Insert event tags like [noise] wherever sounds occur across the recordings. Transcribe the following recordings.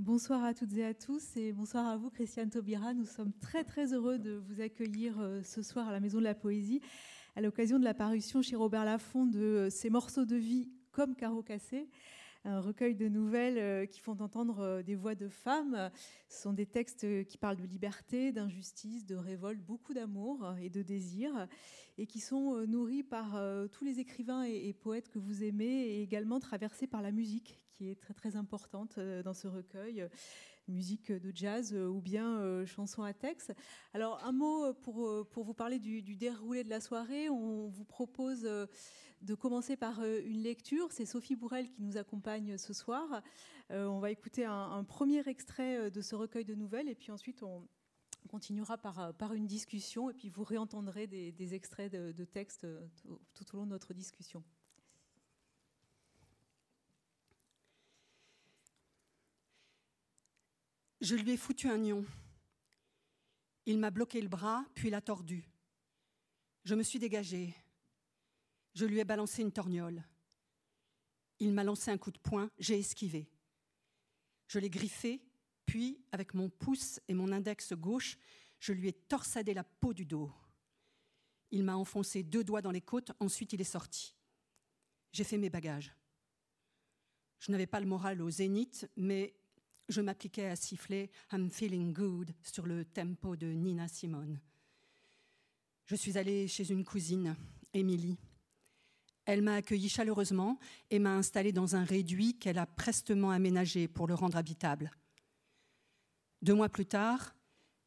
Bonsoir à toutes et à tous et bonsoir à vous, Christiane Taubira. Nous sommes très très heureux de vous accueillir euh, ce soir à la Maison de la Poésie à l'occasion de la parution chez Robert Laffont de euh, morceaux de vie comme carreau cassé un recueil de nouvelles euh, qui font entendre des voix de femmes. Ce sont des textes qui parlent de liberté, d'injustice, de révolte, beaucoup d'amour et de désir, et qui sont nourris par tous les écrivains et poètes que vous aimez, et également traversés par la musique qui est très très importante euh, dans ce recueil euh, musique de jazz euh, ou bien chanson à texte. Alors un mot pour, pour vous parler du, déroulé de la soirée. On vous propose de commencer par une lecture. C'est Sophie Bourrel qui nous accompagne ce soir. On va écouter un, premier extrait de ce recueil de nouvelles et puis ensuite on continuera par, par une discussion et puis vous réentendrez des, extraits de, de textes tout au long de notre discussion. Je lui ai foutu un nion. Il m'a bloqué le bras, puis l'a tordu. Je me suis dégagée. Je lui ai balancé une torgnole. Il m'a lancé un coup de poing, j'ai esquivé. Je l'ai griffé, puis, avec mon pouce et mon index gauche, je lui ai torsadé la peau du dos. Il m'a enfoncé deux doigts dans les côtes, ensuite il est sorti. J'ai fait mes bagages. Je n'avais pas le moral au zénith, mais je m'appliquais à siffler I'm feeling good sur le tempo de Nina Simone. Je suis allée chez une cousine, Émilie. Elle m'a accueilli chaleureusement et m'a installée dans un réduit qu'elle a prestement aménagé pour le rendre habitable. Deux mois plus tard,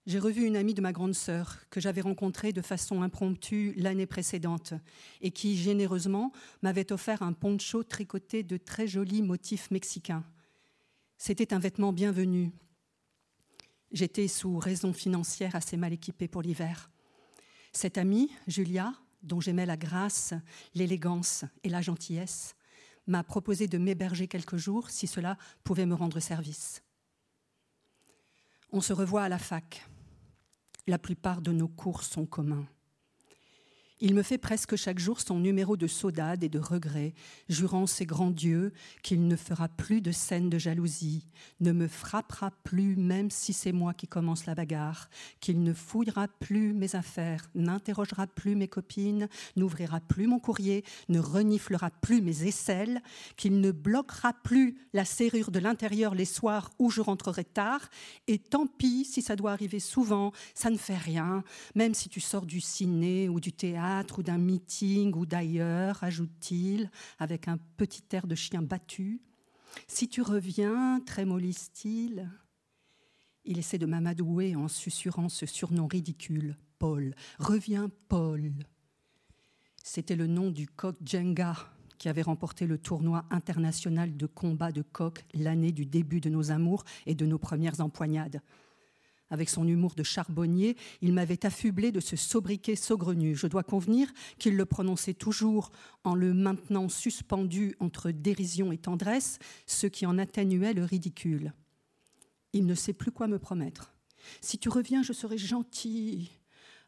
j'ai revu une amie de ma grande sœur que j'avais rencontrée de façon impromptue l'année précédente et qui généreusement m'avait offert un poncho tricoté de très jolis motifs mexicains. C'était un vêtement bienvenu. J'étais sous raison financière assez mal équipée pour l'hiver. Cette amie, Julia, dont j'aimais la grâce, l'élégance et la gentillesse, m'a proposé de m'héberger quelques jours si cela pouvait me rendre service. On se revoit à la fac. La plupart de nos cours sont communs. Il me fait presque chaque jour son numéro de saudade et de regret, jurant ses grands dieux qu'il ne fera plus de scènes de jalousie, ne me frappera plus même si c'est moi qui commence la bagarre, qu'il ne fouillera plus mes affaires, n'interrogera plus mes copines, n'ouvrira plus mon courrier, ne reniflera plus mes aisselles, qu'il ne bloquera plus la serrure de l'intérieur les soirs où je rentrerai tard, et tant pis si ça doit arriver souvent, ça ne fait rien, même si tu sors du ciné ou du théâtre ou d'un meeting ou d'ailleurs, ajoute-t-il, avec un petit air de chien battu. Si tu reviens, trémolise-t-il. Il essaie de m'amadouer en susurrant ce surnom ridicule, Paul. Reviens, Paul. C'était le nom du coq Jenga qui avait remporté le tournoi international de combat de coq l'année du début de nos amours et de nos premières empoignades. Avec son humour de charbonnier, il m'avait affublé de ce sobriquet saugrenu. Je dois convenir qu'il le prononçait toujours en le maintenant suspendu entre dérision et tendresse, ce qui en atténuait le ridicule. Il ne sait plus quoi me promettre. Si tu reviens, je serai gentil.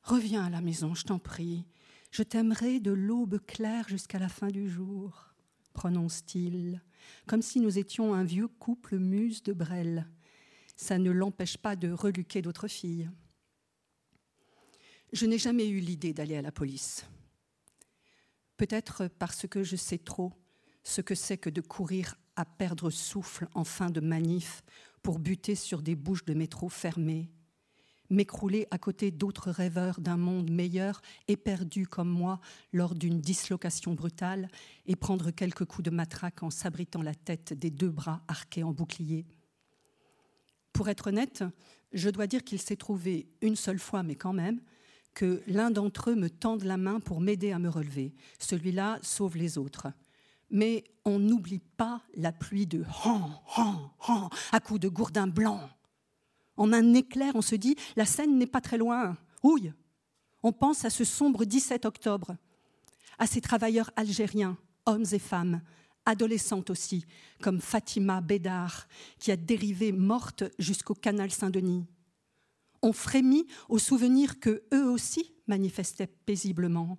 Reviens à la maison, je t'en prie. Je t'aimerai de l'aube claire jusqu'à la fin du jour, prononce-t-il, comme si nous étions un vieux couple muse de Brel ça ne l'empêche pas de reluquer d'autres filles. Je n'ai jamais eu l'idée d'aller à la police. Peut-être parce que je sais trop ce que c'est que de courir à perdre souffle en fin de manif pour buter sur des bouches de métro fermées, m'écrouler à côté d'autres rêveurs d'un monde meilleur éperdus comme moi lors d'une dislocation brutale et prendre quelques coups de matraque en s'abritant la tête des deux bras arqués en bouclier pour être honnête, je dois dire qu'il s'est trouvé une seule fois, mais quand même, que l'un d'entre eux me tende la main pour m'aider à me relever. Celui-là sauve les autres. Mais on n'oublie pas la pluie de han, han, han, à coups de gourdin blanc. En un éclair, on se dit la scène n'est pas très loin. Ouille On pense à ce sombre 17 octobre, à ces travailleurs algériens, hommes et femmes, adolescente aussi, comme Fatima Bédard, qui a dérivé morte jusqu'au canal Saint-Denis. On frémit au souvenir que eux aussi manifestaient paisiblement.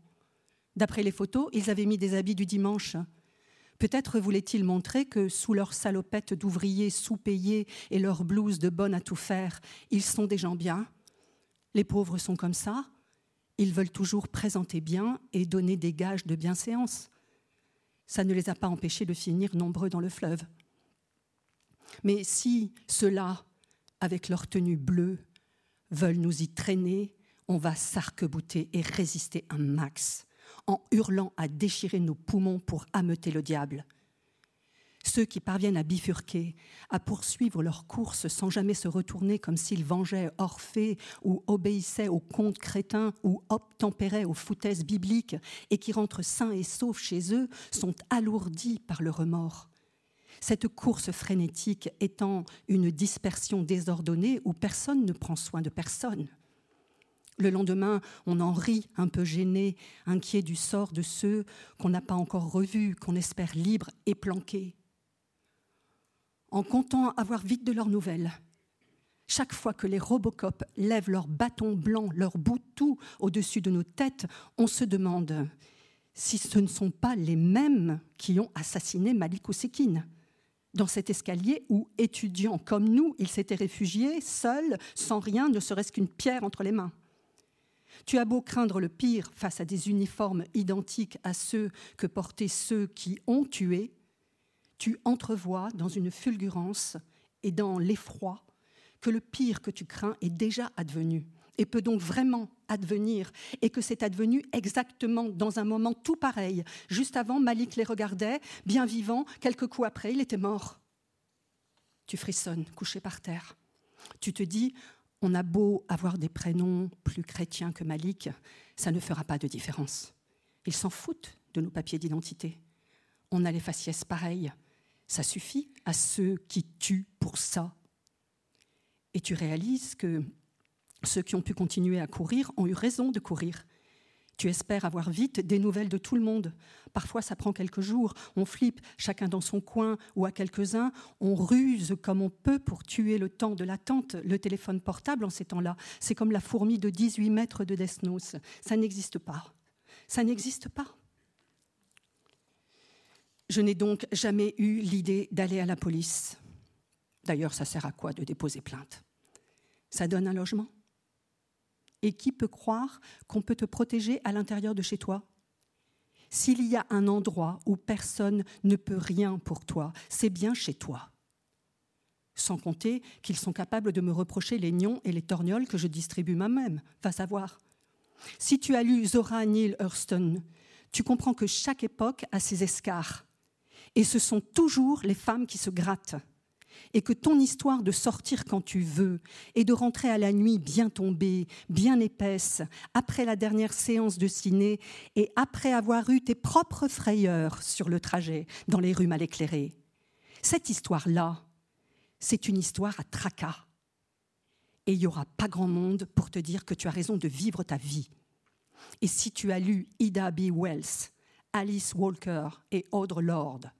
D'après les photos, ils avaient mis des habits du dimanche. Peut-être voulaient-ils montrer que sous leur salopette d'ouvriers sous-payés et leur blouse de bonne à tout faire, ils sont des gens bien. Les pauvres sont comme ça. Ils veulent toujours présenter bien et donner des gages de bienséance. Ça ne les a pas empêchés de finir nombreux dans le fleuve. Mais si ceux-là, avec leur tenue bleue, veulent nous y traîner, on va s'arc-bouter et résister un max, en hurlant à déchirer nos poumons pour ameuter le diable. Ceux qui parviennent à bifurquer, à poursuivre leur course sans jamais se retourner comme s'ils vengeaient Orphée ou obéissaient aux contes crétins ou obtempéraient aux foutaises bibliques et qui rentrent sains et saufs chez eux, sont alourdis par le remords. Cette course frénétique étant une dispersion désordonnée où personne ne prend soin de personne. Le lendemain, on en rit, un peu gêné, inquiet du sort de ceux qu'on n'a pas encore revus, qu'on espère libres et planqués. En comptant avoir vite de leurs nouvelles, chaque fois que les Robocop lèvent leur bâton blanc, leur bout tout au-dessus de nos têtes, on se demande si ce ne sont pas les mêmes qui ont assassiné Malik Ousekine dans cet escalier où, étudiants comme nous, il s'était réfugié, seul, sans rien, ne serait-ce qu'une pierre entre les mains. Tu as beau craindre le pire face à des uniformes identiques à ceux que portaient ceux qui ont tué, tu entrevois dans une fulgurance et dans l'effroi que le pire que tu crains est déjà advenu et peut donc vraiment advenir, et que c'est advenu exactement dans un moment tout pareil. Juste avant, Malik les regardait, bien vivant, quelques coups après, il était mort. Tu frissonnes, couché par terre. Tu te dis, on a beau avoir des prénoms plus chrétiens que Malik, ça ne fera pas de différence. Ils s'en foutent de nos papiers d'identité. On a les faciès pareils. Ça suffit à ceux qui tuent pour ça. Et tu réalises que ceux qui ont pu continuer à courir ont eu raison de courir. Tu espères avoir vite des nouvelles de tout le monde. Parfois, ça prend quelques jours. On flippe, chacun dans son coin ou à quelques-uns. On ruse comme on peut pour tuer le temps de l'attente. Le téléphone portable en ces temps-là, c'est comme la fourmi de 18 mètres de Desnos. Ça n'existe pas. Ça n'existe pas. Je n'ai donc jamais eu l'idée d'aller à la police. D'ailleurs, ça sert à quoi de déposer plainte? Ça donne un logement? Et qui peut croire qu'on peut te protéger à l'intérieur de chez toi? S'il y a un endroit où personne ne peut rien pour toi, c'est bien chez toi. Sans compter qu'ils sont capables de me reprocher les nions et les torgnoles que je distribue moi-même, va savoir. Si tu as lu Zora Neale Hurston, tu comprends que chaque époque a ses escarres. Et ce sont toujours les femmes qui se grattent et que ton histoire de sortir quand tu veux et de rentrer à la nuit bien tombée, bien épaisse, après la dernière séance de ciné et après avoir eu tes propres frayeurs sur le trajet dans les rues mal éclairées. Cette histoire-là, c'est une histoire à tracas. Et il n'y aura pas grand monde pour te dire que tu as raison de vivre ta vie. Et si tu as lu Ida B. Wells, Alice Walker et Audre Lorde,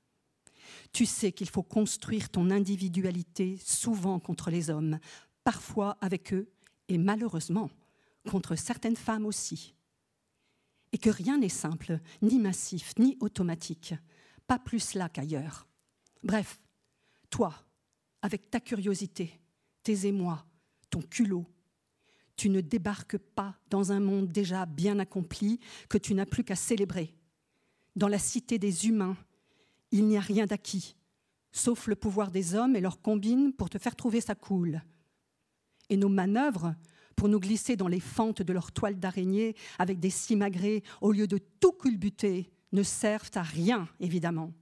tu sais qu'il faut construire ton individualité souvent contre les hommes, parfois avec eux et malheureusement contre certaines femmes aussi. Et que rien n'est simple, ni massif, ni automatique, pas plus là qu'ailleurs. Bref, toi, avec ta curiosité, tes émois, ton culot, tu ne débarques pas dans un monde déjà bien accompli que tu n'as plus qu'à célébrer. Dans la cité des humains, il n'y a rien d'acquis, sauf le pouvoir des hommes et leurs combines pour te faire trouver ça cool. Et nos manœuvres pour nous glisser dans les fentes de leur toile d'araignée avec des simagrées au lieu de tout culbuter ne servent à rien, évidemment.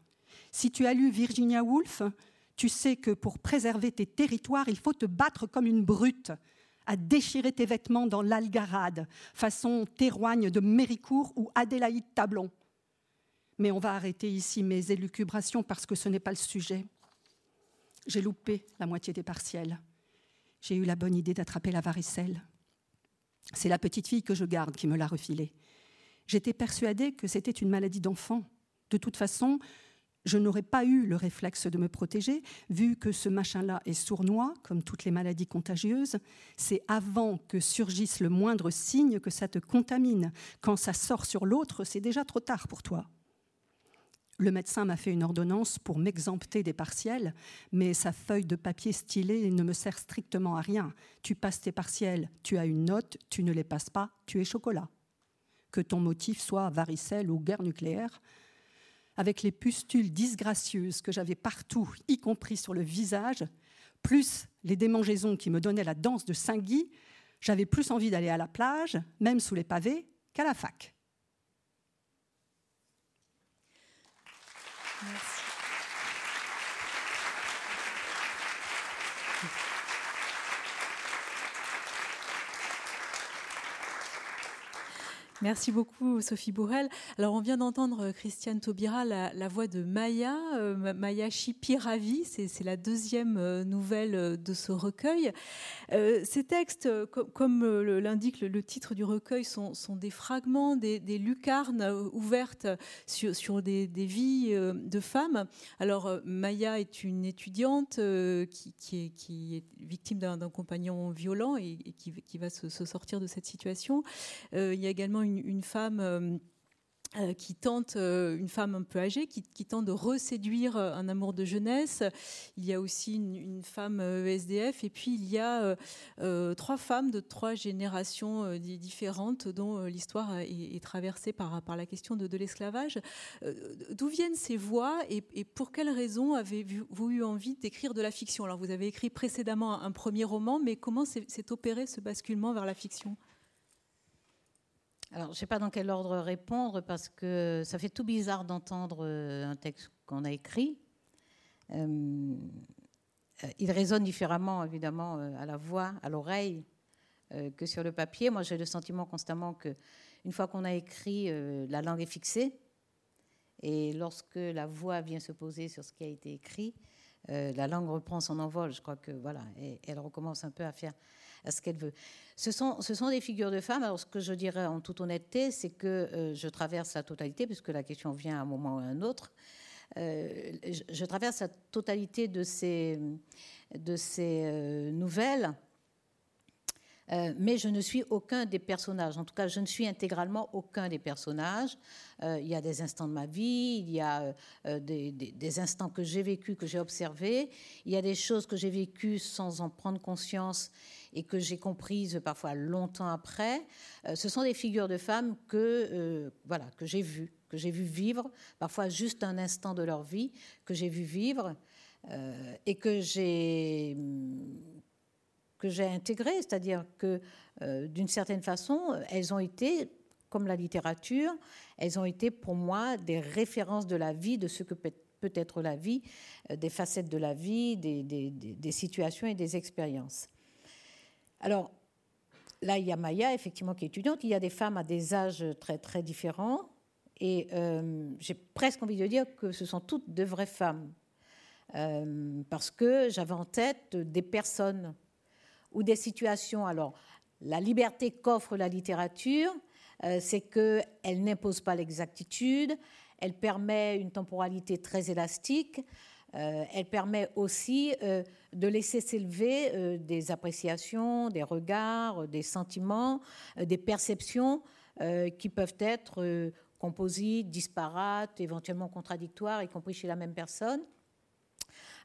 Si tu as lu Virginia Woolf, tu sais que pour préserver tes territoires, il faut te battre comme une brute, à déchirer tes vêtements dans l'algarade, façon Théroigne de Méricourt ou Adélaïde Tablon. Mais on va arrêter ici mes élucubrations parce que ce n'est pas le sujet. J'ai loupé la moitié des partiels. J'ai eu la bonne idée d'attraper la varicelle. C'est la petite fille que je garde qui me l'a refilée. J'étais persuadée que c'était une maladie d'enfant. De toute façon, je n'aurais pas eu le réflexe de me protéger, vu que ce machin-là est sournois, comme toutes les maladies contagieuses. C'est avant que surgisse le moindre signe que ça te contamine. Quand ça sort sur l'autre, c'est déjà trop tard pour toi. Le médecin m'a fait une ordonnance pour m'exempter des partiels, mais sa feuille de papier stylée ne me sert strictement à rien. Tu passes tes partiels, tu as une note, tu ne les passes pas, tu es chocolat. Que ton motif soit varicelle ou guerre nucléaire, avec les pustules disgracieuses que j'avais partout, y compris sur le visage, plus les démangeaisons qui me donnaient la danse de Saint-Guy, j'avais plus envie d'aller à la plage, même sous les pavés, qu'à la fac. Yes. Merci beaucoup, Sophie Bourrel. Alors, on vient d'entendre euh, Christiane Taubira, la, voix de Maya, euh, Maya Chipiravi. C'est la deuxième euh, nouvelle de ce recueil. ces textes, comme l'indique le, titre du recueil, sont, des fragments, des, lucarnes ouvertes sur, des, vies de femmes. Alors, Maya est une étudiante qui, est, victime d'un compagnon violent et, qui, va se, se, sortir de cette situation. il y a également une, femme euh, euh, qui tente, euh, une femme un peu âgée, qui, tente de reséduire un amour de jeunesse. Il y a aussi une, femme SDF, et puis il y a trois femmes de trois générations différentes dont l'histoire est, traversée par, par la question de, l'esclavage. D'où viennent ces voix et, pour quelles raisons avez-vous eu envie d'écrire de la fiction? Alors vous avez écrit précédemment un premier roman, mais comment s'est opéré ce basculement vers la fiction? Alors, je ne sais pas dans quel ordre répondre parce que ça fait tout bizarre d'entendre euh, un texte qu'on a écrit. Euh, il résonne différemment, évidemment, euh, à la voix, à l'oreille, que sur le papier. Moi, j'ai le sentiment constamment que, une fois qu'on a écrit, la langue est fixée. Et lorsque la voix vient se poser sur ce qui a été écrit, la langue reprend son envol. Je crois que voilà, et elle recommence un peu à faire à ce qu'elle veut. Ce sont, ce sont des figures de femmes. Alors, ce que je dirais en toute honnêteté, c'est que euh, je traverse la totalité, puisque la question vient à un moment ou à un autre. Euh, je, traverse la totalité de ces, de ces euh, nouvelles mais je ne suis aucun des personnages. En tout cas, je ne suis intégralement aucun des personnages. Il y a des instants de ma vie, il y a euh, des, instants que j'ai vécus, que j'ai observés. Il y a des choses que j'ai vécues sans en prendre conscience et que j'ai comprises parfois longtemps après. ce sont des figures de femmes que, voilà, que j'ai vues, que j'ai vues vivre, parfois juste un instant de leur vie, que j'ai vu vivre. et que j'ai que j'ai c'est-à-dire que euh, d'une certaine façon, elles ont été, comme la littérature, elles ont été pour moi des références de la vie, de ce que peut, être la vie, euh, des facettes de la vie, des, situations et des expériences. Alors, là, il y a Maya, effectivement, qui est étudiante. Il y a des femmes à des âges très, très différents. Et euh, j'ai presque envie de dire que ce sont toutes de vraies femmes. parce que j'avais en tête des personnes ou des situations. Alors, la liberté qu'offre la littérature, euh, c'est qu'elle n'impose pas l'exactitude, elle permet une temporalité très élastique, euh, elle permet aussi euh, de laisser s'élever des appréciations, des regards, des sentiments, des perceptions qui peuvent être composites, disparates, éventuellement contradictoires, y compris chez la même personne.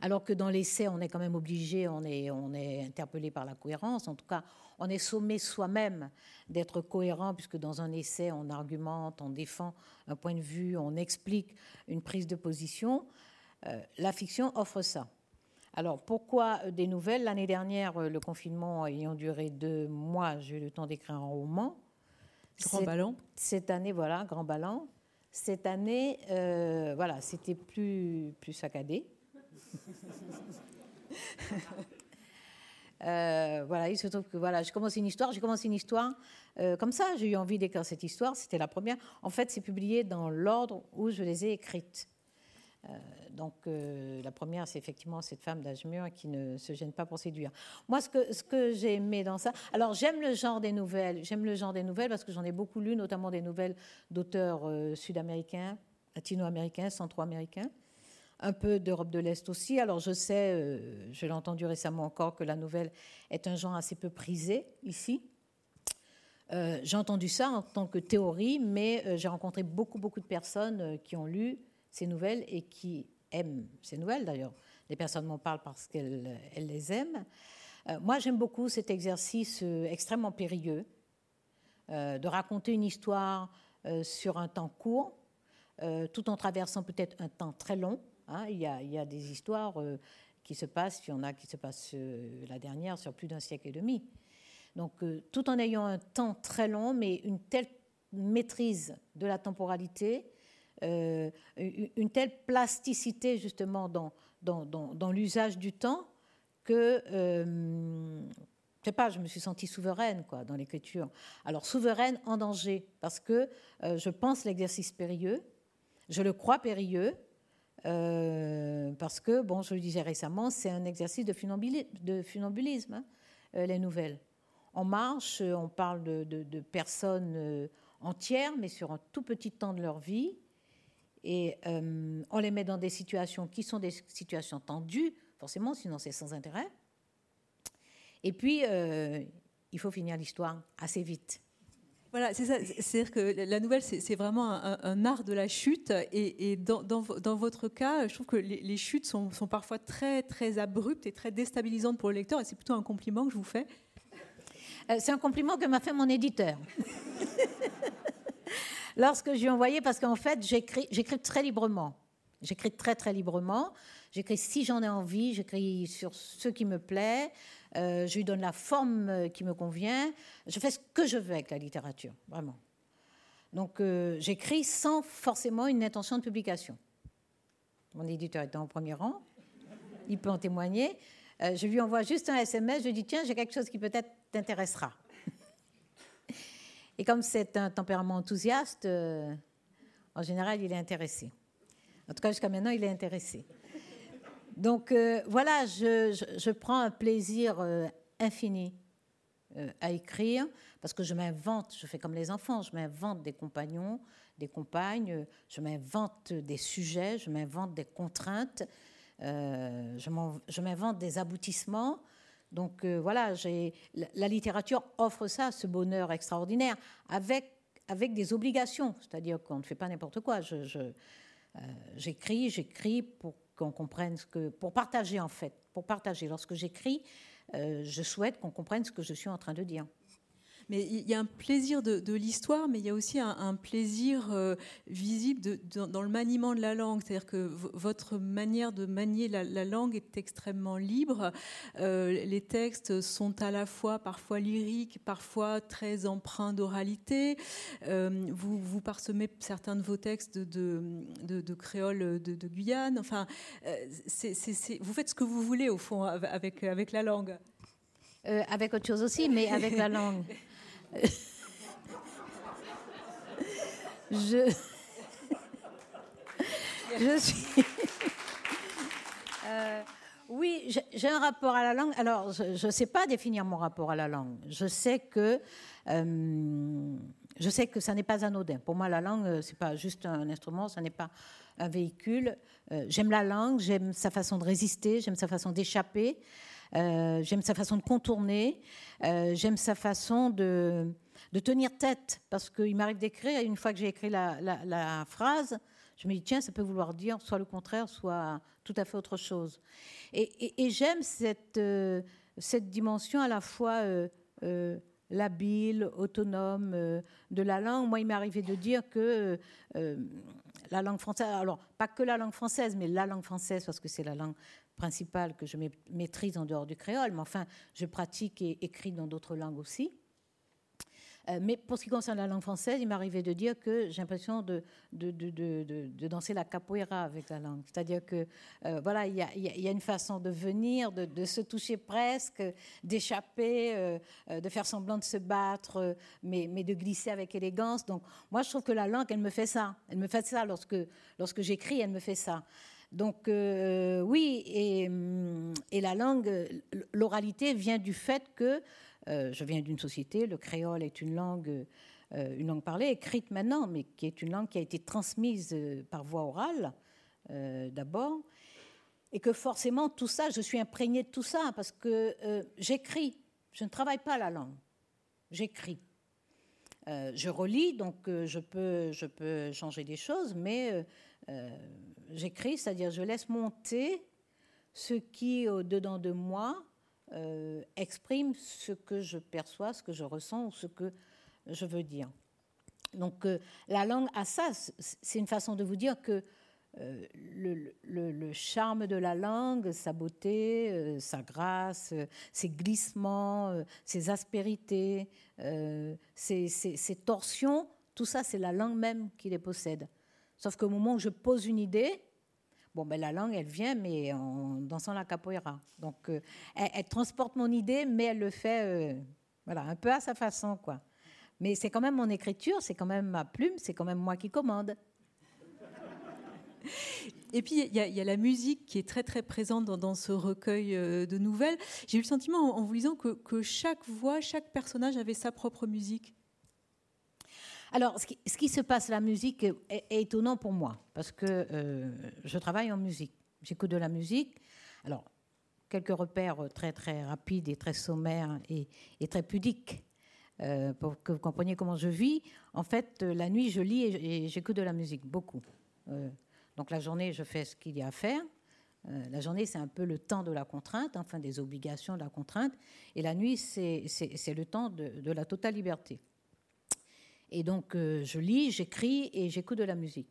Alors que dans l'essai, on est quand même obligé, on est interpellé par la cohérence. En tout cas, on est sommé soi-même d'être cohérent, puisque dans un essai, on argumente, on défend un point de vue, on explique une prise de position. Euh, la fiction offre ça. Alors, pourquoi des nouvelles? L'année dernière, le confinement ayant duré deux mois, j'ai eu le temps d'écrire un roman. Grand ballon Cette année, voilà, grand ballon. Cette année, euh, voilà, c'était plus, plus saccadé. [laughs] Euh, voilà, il se trouve que voilà, je commence une histoire, j'ai commencé une histoire euh, comme ça, j'ai eu envie d'écrire cette histoire, c'était la première. En fait, c'est publié dans l'ordre où je les ai écrites. Euh, donc la première, c'est effectivement cette femme d'âge mûr qui ne se gêne pas pour séduire. Moi, ce que, ce que j'ai aimé dans ça, alors j'aime le genre des nouvelles, j'aime le genre des nouvelles parce que j'en ai beaucoup lu, notamment des nouvelles d'auteurs sud-américains, latino-américains, centro-américains un peu d'Europe de l'Est aussi. Alors je sais, euh, je l'ai entendu récemment encore, que la nouvelle est un genre assez peu prisé ici. Euh, j'ai entendu ça en tant que théorie, mais euh, j'ai rencontré beaucoup, beaucoup de personnes qui ont lu ces nouvelles et qui aiment ces nouvelles. D'ailleurs, les personnes m'en parlent parce qu'elles les aiment. Euh, moi, j'aime beaucoup cet exercice euh, extrêmement périlleux euh, de raconter une histoire sur un temps court, tout en traversant peut-être un temps très long. Hein. Il, y a, il, y a, des histoires qui se passent, il y en a qui se passent la dernière sur plus d'un siècle et demi. Donc, tout en ayant un temps très long, mais une telle maîtrise de la temporalité, une telle plasticité justement dans, l'usage du temps que, euh, je sais pas, je me suis sentie souveraine quoi, dans l'écriture. Alors souveraine en danger, parce que euh, je pense l'exercice périlleux, je le crois périlleux, euh, parce que, bon, je le disais récemment, c'est un exercice de, funambulisme, hein, euh, les nouvelles. On marche, on parle de personnes entières, mais sur un tout petit temps de leur vie, et on les met dans des situations qui sont des situations tendues, forcément, sinon c'est sans intérêt. Et puis, euh, il faut finir l'histoire assez vite. Voilà, c'est ça. C'est-à-dire que la nouvelle, c'est vraiment un, art de la chute. Et, dans, votre cas, je trouve que les, chutes sont, parfois très, très abruptes et très déstabilisantes pour le lecteur. Et c'est plutôt un compliment que je vous fais. Euh, c'est un compliment que m'a fait mon éditeur. [laughs] Lorsque je lui envoyé, parce qu'en fait, j'écris très librement. J'écris très, très librement. J'écris si j'en ai envie, j'écris sur ce qui me plaît, euh, je lui donne la forme euh, qui me convient, je fais ce que je veux avec la littérature, vraiment. Donc euh, j'écris sans forcément une intention de publication. Mon éditeur est en premier rang, il peut en témoigner. je lui envoie juste un SMS, je lui dis tiens, j'ai quelque chose qui peut-être t'intéressera. Et comme c'est un tempérament enthousiaste, en général, il est intéressé. En tout cas, jusqu'à maintenant, il est intéressé. Donc euh, voilà, je, prends un plaisir euh, infini euh, à écrire parce que je m'invente, je fais comme les enfants, je m'invente des compagnons, des compagnes, je m'invente des sujets, je m'invente des contraintes, je m'invente des aboutissements. Donc voilà, la, littérature offre ça, ce bonheur extraordinaire, avec, avec des obligations, c'est-à-dire qu'on ne fait pas n'importe quoi. J'écris, j'écris pour qu'on comprenne ce que. pour partager en fait, pour partager. Lorsque j'écris, euh, je souhaite qu'on comprenne ce que je suis en train de dire. Mais il y a un plaisir de, l'histoire, mais il y a aussi un, plaisir euh, visible dans, le maniement de la langue. C'est-à-dire que votre manière de manier la, langue est extrêmement libre. Euh, les textes sont à la fois parfois lyriques, parfois très empreints d'oralité. Euh, vous, vous parsemez certains de vos textes de, créole de, Guyane. Enfin, vous faites ce que vous voulez au fond avec, avec la langue. avec autre chose aussi, mais avec la langue. [laughs] je. je suis. Euh, oui, j'ai un rapport à la langue. Alors, je ne sais pas définir mon rapport à la langue. Je sais que. Euh, je sais que ça n'est pas anodin. Pour moi, la langue, euh, c'est pas juste un instrument, ça n'est pas un véhicule. j'aime la langue, j'aime sa façon de résister, j'aime sa façon d'échapper. Euh, j'aime sa façon de contourner, euh, j'aime sa façon de, tenir tête, parce qu'il m'arrive d'écrire, et une fois que j'ai écrit la, phrase, je me dis, tiens, ça peut vouloir dire soit le contraire, soit tout à fait autre chose. Et, j'aime cette, euh, cette dimension à la fois labile, autonome de la langue. Moi, il m'est arrivé de dire que la langue française, alors pas que la langue française, mais la langue française, parce que c'est la langue principale que je maîtrise en dehors du créole, mais enfin, je pratique et écris dans d'autres langues aussi. Euh, mais pour ce qui concerne la langue française, il m'arrivait de dire que j'ai l'impression de de, de, de, danser la capoeira avec la langue. C'est-à-dire que, euh, voilà, il y, y a, une façon de venir, de, se toucher presque, d'échapper, euh, de faire semblant de se battre, mais, mais de glisser avec élégance. Donc, moi, je trouve que la langue, elle me fait ça. Elle me fait ça lorsque, lorsque j'écris, elle me fait ça. Donc euh, oui, et, la langue, l'oralité vient du fait que euh, je viens d'une société, le créole est une langue, euh, une langue parlée, écrite maintenant, mais qui est une langue qui a été transmise par voie orale d'abord, et que forcément tout ça, je suis imprégnée de tout ça parce que j'écris, je ne travaille pas la langue, j'écris. je relis, donc je, peux, je peux changer des choses, mais j'écris, c'est-à-dire je laisse monter ce qui, au-dedans de moi, exprime ce que je perçois, ce que je ressens ou ce que je veux dire. Donc la langue a ça, c'est une façon de vous dire que euh, le, charme de la langue, sa beauté, euh, sa grâce, euh, ses glissements, ses aspérités, ses, torsions, tout ça, c'est la langue même qui les possède. Sauf qu'au moment où je pose une idée, bon, ben, la langue, elle vient, mais en dansant la capoeira. Donc, elle, elle, transporte mon idée, mais elle le fait voilà, un peu à sa façon. quoi. Mais c'est quand même mon écriture, c'est quand même ma plume, c'est quand même moi qui commande. Et puis, il y, a la musique qui est très, très présente dans, ce recueil euh, de nouvelles. J'ai eu le sentiment, en, vous lisant, que, chaque voix, chaque personnage avait sa propre musique. Alors, ce qui, se passe, la musique est, étonnant pour moi, parce que euh, je travaille en musique. J'écoute de la musique. Alors, quelques repères très, très rapides et très sommaires et, très pudiques. Euh, pour que vous compreniez comment je vis. En fait, la nuit, je lis et, j'écoute de la musique, beaucoup. Donc la journée, je fais ce qu'il y a à faire. Euh, la journée, c'est un peu le temps de la contrainte, enfin des obligations de la contrainte. Et la nuit, c'est le temps de, la totale liberté. Et donc, euh, je lis, j'écris et j'écoute de la musique.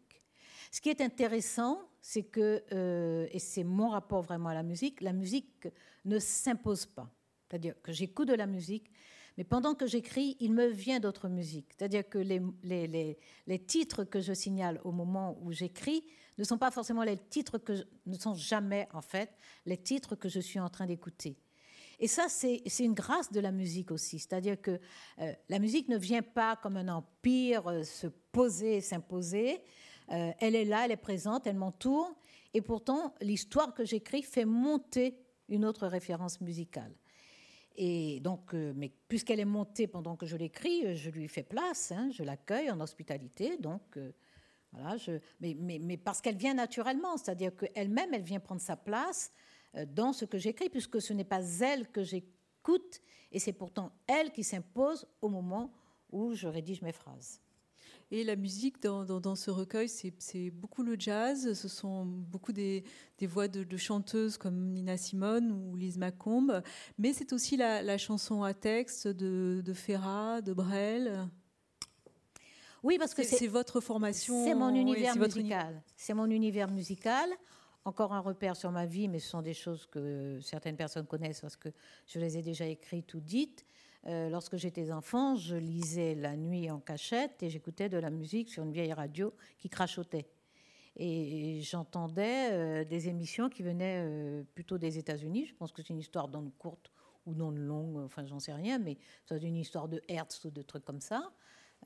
Ce qui est intéressant, c'est que, euh, et c'est mon rapport vraiment à la musique, la musique ne s'impose pas. C'est-à-dire que j'écoute de la musique, mais pendant que j'écris, il me vient d'autres musiques. C'est-à-dire que les, les, les, titres que je signale au moment où j'écris ne sont pas forcément les titres que ne sont jamais en fait les titres que je suis en train d'écouter. Et ça, c'est une grâce de la musique aussi. C'est-à-dire que euh, la musique ne vient pas comme un empire euh, se poser, s'imposer. Euh, elle est là, elle est présente, elle m'entoure. Et pourtant, l'histoire que j'écris fait monter une autre référence musicale. Et donc, mais puisqu'elle est montée pendant que je l'écris, je lui fais place, hein, je l'accueille en hospitalité. Donc, voilà, mais, parce qu'elle vient naturellement, c'est-à-dire qu'elle-même, elle vient prendre sa place dans ce que j'écris, puisque ce n'est pas elle que j'écoute, et c'est pourtant elle qui s'impose au moment où je rédige mes phrases. Et la musique dans, dans, ce recueil, c'est beaucoup le jazz, ce sont beaucoup des, des voix de, chanteuses comme Nina Simone ou Lise Macombe, mais c'est aussi la, la, chanson à texte de, de Ferrat, de Brel. Oui, parce que c'est votre formation. C'est mon univers musical. C'est mon univers musical. Encore un repère sur ma vie, mais ce sont des choses que certaines personnes connaissent parce que je les ai déjà écrites ou dites. Euh, lorsque j'étais enfant, je lisais la nuit en cachette et j'écoutais de la musique sur une vieille radio qui crachotait. Et j'entendais euh, des émissions qui venaient euh, plutôt des États-Unis. Je pense que c'est une histoire non courte ou non longue, enfin j'en sais rien, mais c'est une histoire de Hertz ou de trucs comme ça.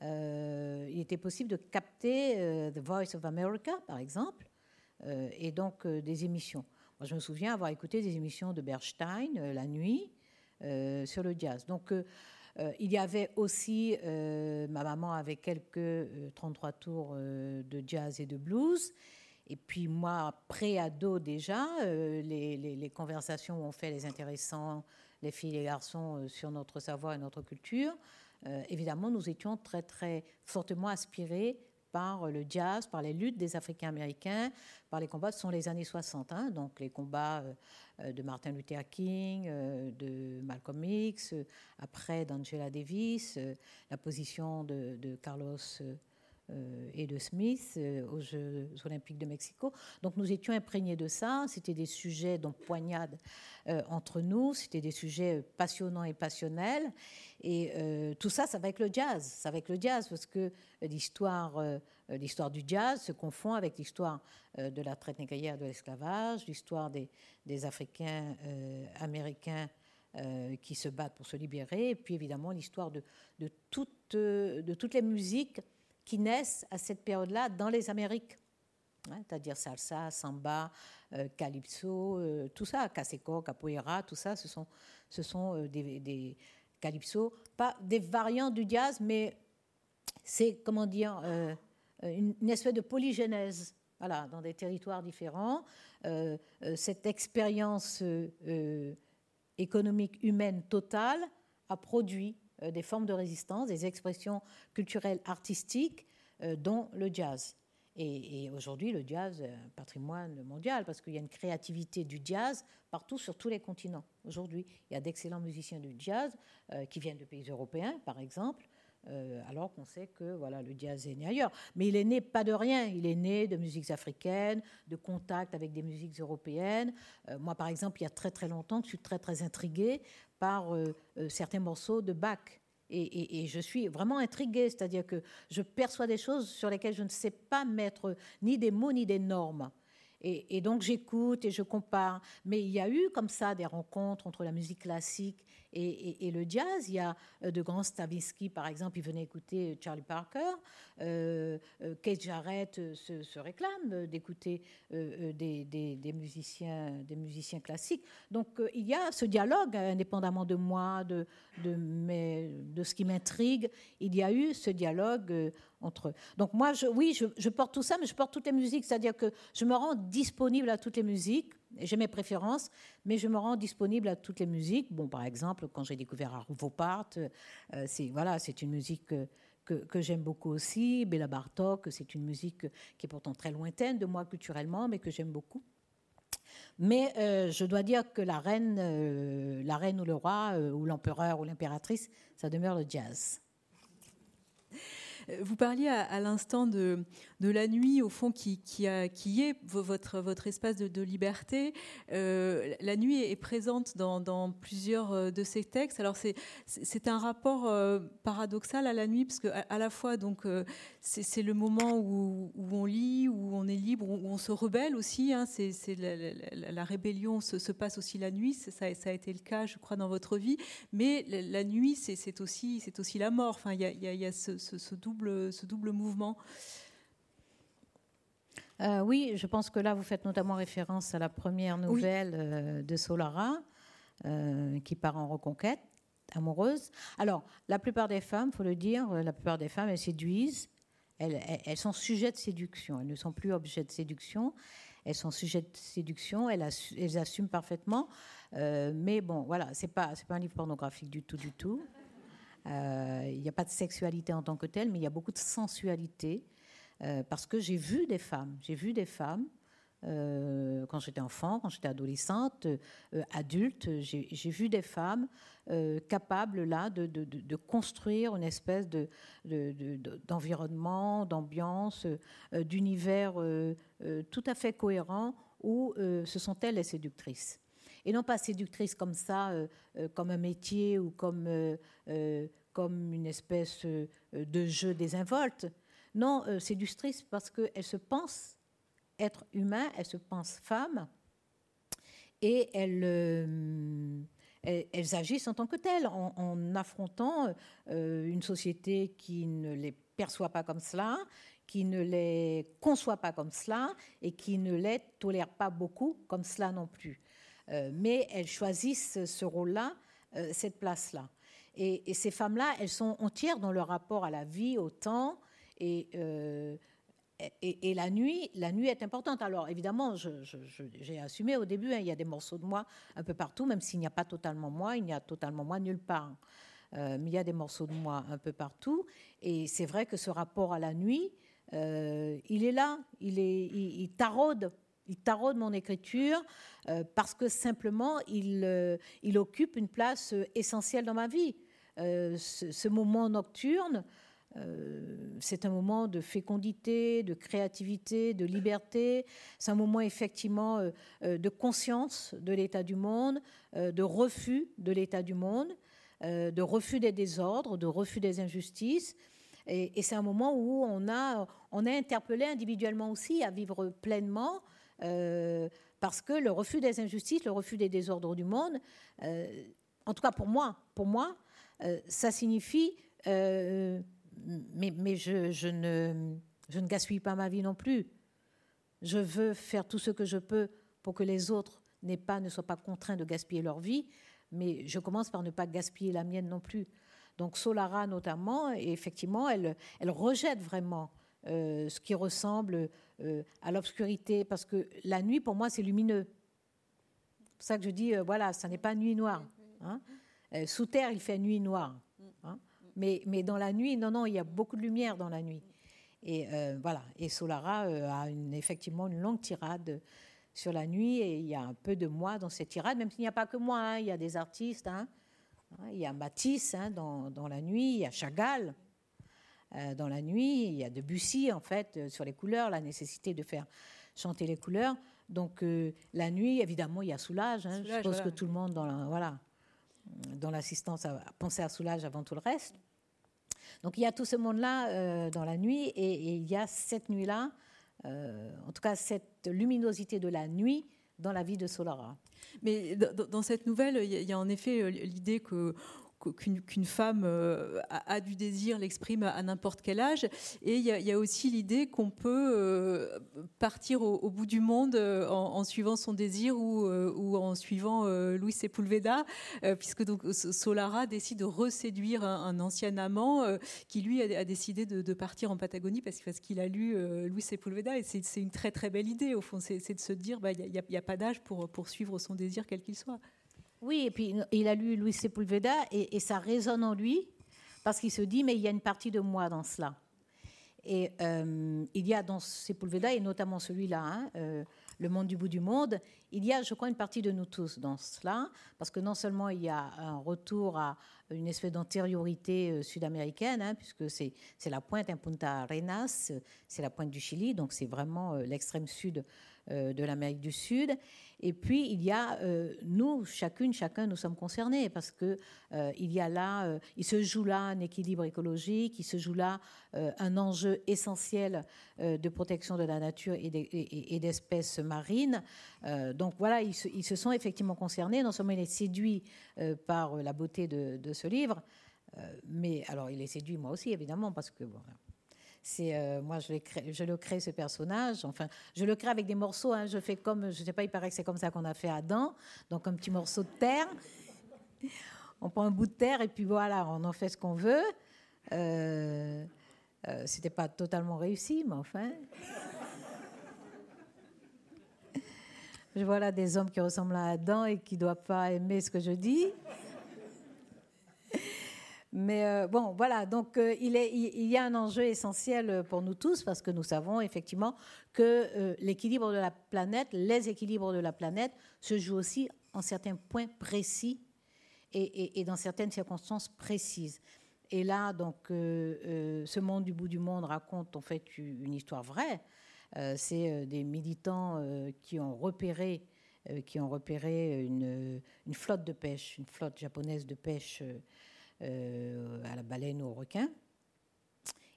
Il était possible de capter The Voice of America, par exemple, et donc des émissions. Moi, je me souviens avoir écouté des émissions de Bernstein la nuit sur le jazz. Donc, il y avait aussi ma maman avec quelques 33 tours de jazz et de blues. Et puis moi, pré-ado déjà, les, conversations où on fait les intéressants, les filles et les garçons, sur notre savoir et notre culture. Euh, évidemment, nous étions très, très fortement inspirés par le jazz, par les luttes des Africains américains, par les combats, ce sont les années 60, hein, donc les combats euh, de Martin Luther King, euh, de Malcolm X, après d'Angela Davis, la position de, Carlos euh, et de Smith euh, aux Jeux olympiques de Mexico. Donc nous étions imprégnés de ça. C'était des sujets donc poignades euh, entre nous. C'était des sujets passionnants et passionnels. Et tout ça, ça va avec le jazz. Ça va avec le jazz parce que l'histoire, l'histoire du jazz se confond avec l'histoire de la traite négrière de l'esclavage, l'histoire des, Africains américains. qui se battent pour se libérer, et puis évidemment l'histoire de, de, de toutes les musiques qui naissent à cette période-là dans les Amériques. Hein, c'est-à-dire salsa, samba, euh, calypso, euh, tout ça, caseco, capoeira, tout ça, ce sont, euh, des, calypso, pas des variantes du jazz, mais c'est, comment dire, une, une, espèce de polygénèse, voilà, dans des territoires différents. cette expérience économique humaine totale a produit des formes de résistance, des expressions culturelles artistiques, euh, dont le jazz. Et, aujourd'hui, le jazz est un patrimoine mondial parce qu'il y a une créativité du jazz partout sur tous les continents. Aujourd'hui, il y a d'excellents musiciens du jazz euh, qui viennent de pays européens, par exemple, euh, alors qu'on sait que voilà, le jazz est né ailleurs. Mais il est né pas de rien, il est né de musiques africaines, de contacts avec des musiques européennes. Euh, moi, par exemple, il y a très très longtemps que je suis très très intriguée par certains morceaux de Bach. Et, je suis vraiment intriguée, c'est-à-dire que je perçois des choses sur lesquelles je ne sais pas mettre ni des mots ni des normes. Et, donc j'écoute et je compare. Mais il y a eu comme ça des rencontres entre la musique classique et, le jazz. Il y a euh, de grands Stravinsky, par exemple, il venait écouter Charlie Parker. Euh, euh Kate Jarrett euh, se, réclame d'écouter des, musiciens, des musiciens classiques. Donc il y a ce dialogue, indépendamment de moi, de, de ce qui m'intrigue, il y a eu ce dialogue Donc moi, oui, je, porte tout ça, mais je porte toutes les musiques, c'est-à-dire que je me rends disponible à toutes les musiques j'ai mes préférences, mais je me rends disponible à toutes les musiques. Bon, par exemple, quand j'ai découvert Arvo Part, euh, c'est voilà, c'est une musique que, que, j'aime beaucoup aussi. Béla Bartok, c'est une musique qui est pourtant très lointaine de moi culturellement, mais que j'aime beaucoup. Mais euh, je dois dire que la reine, euh, la reine ou le roi, ou l'empereur ou l'impératrice, ça demeure le jazz. Vous parliez à, l'instant de, la nuit, au fond, qui, est votre, espace de, liberté. Euh, la nuit est présente dans, plusieurs euh, de ces textes. Alors, c'est un rapport euh, paradoxal à la nuit, parce qu'à à la fois, c'est le moment où, on lit, où on est libre, où on se rebelle aussi. Hein, c'est la, rébellion se, se, passe aussi la nuit. Ça, a été le cas, je crois, dans votre vie. Mais la, nuit, c'est aussi, la mort. Enfin, il y a, y a ce, ce, ce double ce double mouvement euh, oui, je pense que là, vous faites notamment référence à la première nouvelle euh, de Solara, euh, qui part en reconquête amoureuse. Alors, la plupart des femmes, faut le dire, la plupart des femmes, elles séduisent. Elles, elles, sont sujets de séduction. Elles ne sont plus objets de séduction. Elles sont sujets de séduction. Elles, elles assument parfaitement. mais bon, voilà, c'est pas, c'est pas un livre pornographique du tout, du tout. Euh, il n'y a pas de sexualité en tant que telle, mais il y a beaucoup de sensualité. Euh, parce que j'ai vu des femmes, j'ai vu des femmes euh, quand j'étais enfant, quand j'étais adolescente, adulte, j'ai vu des femmes capables là de, de, construire une espèce d'environnement, d'ambiance, d'univers tout à fait cohérent où ce sont elles les séductrices et non pas séductrice comme ça, euh, euh, comme un métier ou comme, euh, comme une espèce de jeu désinvolte. Non, séductrice parce qu'elle se pense être humain, elle se pense femme, et elles, elles, agissent en tant que telles, en affrontant une société qui ne les perçoit pas comme cela, qui ne les conçoit pas comme cela et qui ne les tolère pas beaucoup comme cela non plus. Euh, mais elles choisissent ce rôle-là, euh, cette place-là. Et, ces femmes-là, elles sont entières dans leur rapport à la vie, au temps, et, euh, et, la nuit, la nuit est importante. Alors évidemment, j'ai assumé au début, hein, il y a des morceaux de moi un peu partout, même s'il n'y a pas totalement moi, il n'y a totalement moi nulle part. mais il y a des morceaux de moi un peu partout. Et c'est vrai que ce rapport à la nuit, il est là, il taraude il taraude mon écriture euh, parce que simplement il, euh, occupe une place euh, essentielle dans ma vie. Ce, moment nocturne, c'est un moment de fécondité, de créativité, de liberté. C'est un moment effectivement de conscience de l'état du monde, de refus de l'état du monde, de refus des désordres, de refus des injustices. Et, c'est un moment où on est interpellé individuellement aussi à vivre pleinement euh, parce que le refus des injustices, le refus des désordres du monde, euh, en tout cas pour moi, pour moi, euh, ça signifie, mais, je, ne, je ne gaspille pas ma vie non plus. Je veux faire tout ce que je peux pour que les autres pas, ne soient pas contraints de gaspiller leur vie, mais je commence par ne pas gaspiller la mienne non plus. Donc Solara notamment, effectivement, elle, elle rejette vraiment ce qui ressemble euh, à l'obscurité, parce que la nuit, pour moi, c'est lumineux. C'est pour ça que je dis, euh, voilà, ça n'est pas nuit noire. Hein. Euh, sous terre, il fait nuit noire. Hein. Mais, dans la nuit, non, non, il y a beaucoup de lumière dans la nuit. Et voilà. Et Solara a effectivement une longue tirade sur la nuit et il y a un peu de moi dans cette tirade, même s'il n'y a pas que moi, hein. il y a des artistes, il y a Matisse dans, la nuit, il y a Chagall euh, dans la nuit, il y a Debussy en fait euh, sur les couleurs, la nécessité de faire chanter les couleurs. Donc euh, la nuit, évidemment, il y a Soulage. je pense que tout le monde dans la, voilà, dans l'assistance a pensé à Soulage avant tout le reste. Donc il y a tout ce monde-là dans la nuit et, et, il y a cette nuit-là euh, en tout cas cette luminosité de la nuit dans la vie de Solara. Mais dans, cette nouvelle, il y a en effet euh, l'idée que qu'une femme euh, a, du désir, l'exprime à, n'importe quel âge. Et il y, a aussi l'idée qu'on peut euh, partir au, bout du monde euh, en, suivant son désir ou, en suivant Louis Sepulveda, puisque Solara décide de reséduire un, ancien amant qui lui a, décidé de, partir en Patagonie parce, qu'il a lu Louis Sepulveda. Et c'est une très très belle idée au fond, c'est de se dire bah, il n'y a, a, pas d'âge pour poursuivre son désir quel qu'il soit. Oui, et puis il a lu Louis Sepulveda et, ça résonne en lui parce qu'il se dit mais il y a une partie de moi dans cela. Et euh, il y a dans Sepulveda, et notamment celui-là, hein, euh, Le monde du bout du monde, il y a, je crois, une partie de nous tous dans cela, parce que non seulement il y a un retour à une espèce d'antériorité euh, sud-américaine, hein, puisque c'est la pointe, un Punta Arenas, c'est la pointe du Chili, donc c'est vraiment l'extrême sud de l'Amérique du Sud. Et puis, il y a euh, nous, chacune, chacun, nous sommes concernés parce que euh, il y a là, euh, il se joue là un équilibre écologique, il se joue là un enjeu essentiel de protection de la nature et d'espèces marines. donc voilà, ils se, sont effectivement concernés. Non seulement il est séduit par la beauté de, ce livre, mais alors il est séduit moi aussi évidemment parce que c'est euh, moi, je, je, le crée ce personnage. Enfin, je le crée avec des morceaux. Hein. je fais comme, je sais pas, il paraît que c'est comme ça qu'on a fait Adam. Donc un petit morceau de terre. On prend un bout de terre et puis voilà, on en fait ce qu'on veut. Euh, euh, C'était pas totalement réussi, mais enfin. je vois là des hommes qui ressemblent à Adam et qui ne doivent pas aimer ce que je dis. Mais euh, bon, voilà, donc euh, il, y a un enjeu essentiel pour nous tous parce que nous savons effectivement que euh, l'équilibre de la planète, les équilibres de la planète se jouent aussi en certains points précis et, dans certaines circonstances précises. Et là, donc, ce monde du bout du monde raconte en fait une histoire vraie. C'est des militants qui ont repéré, qui ont repéré une, flotte de pêche, une flotte japonaise de pêche euh, à la baleine ou au requin.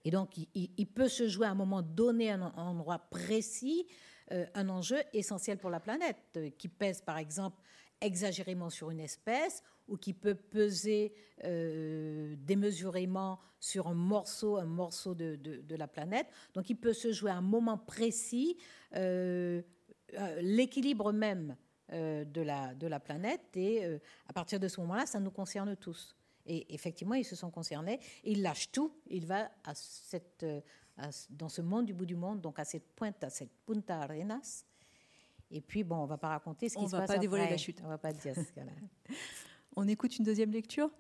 Et donc, il, peut se jouer à un moment donné, à un endroit précis, euh, un enjeu essentiel pour la planète, euh, qui pèse par exemple exagérément sur une espèce ou qui peut peser démesurément sur un morceau, un morceau de, de, la planète. Donc, il peut se jouer à un moment précis, l'équilibre même de, la, de la planète, et à partir de ce moment-là, ça nous concerne tous. Et effectivement, ils se sont concernés. Il lâche tout. Il va à cette, euh, dans ce monde du bout du monde, donc à cette pointe, à cette Punta Arenas. Et puis, bon, on ne va pas raconter ce qui se passe. On ne va pas dévoiler la chute. On va pas dire ce là [laughs] on écoute une deuxième lecture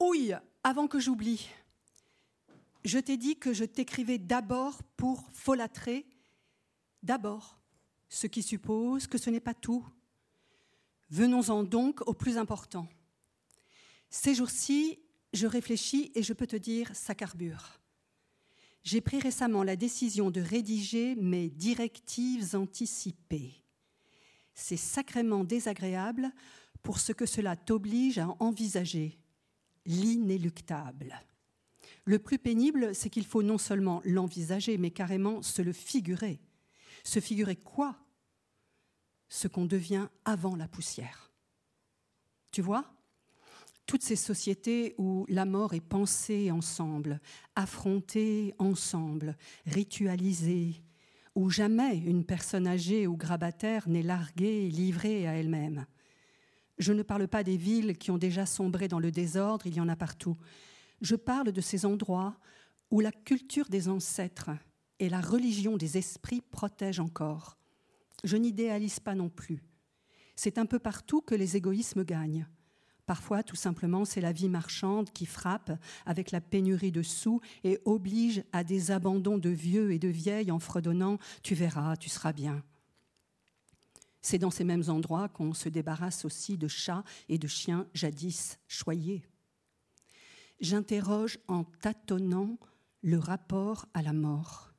Oui, avant que j'oublie, je t'ai dit que je t'écrivais d'abord pour folâtrer, d'abord ce qui suppose que ce n'est pas tout. Venons-en donc au plus important. Ces jours-ci, je réfléchis et je peux te dire, ça carbure. J'ai pris récemment la décision de rédiger mes directives anticipées. C'est sacrément désagréable pour ce que cela t'oblige à envisager, l'inéluctable. Le plus pénible, c'est qu'il faut non seulement l'envisager, mais carrément se le figurer se figurer quoi? Ce qu'on devient avant la poussière. Tu vois? Toutes ces sociétés où la mort est pensée ensemble, affrontée ensemble, ritualisée, où jamais une personne âgée ou grabataire n'est larguée et livrée à elle-même. Je ne parle pas des villes qui ont déjà sombré dans le désordre, il y en a partout. Je parle de ces endroits où la culture des ancêtres et la religion des esprits protège encore. Je n'idéalise pas non plus. C'est un peu partout que les égoïsmes gagnent. Parfois, tout simplement, c'est la vie marchande qui frappe avec la pénurie de sous et oblige à des abandons de vieux et de vieilles en fredonnant ⁇ Tu verras, tu seras bien ⁇ C'est dans ces mêmes endroits qu'on se débarrasse aussi de chats et de chiens jadis choyés. J'interroge en tâtonnant le rapport à la mort.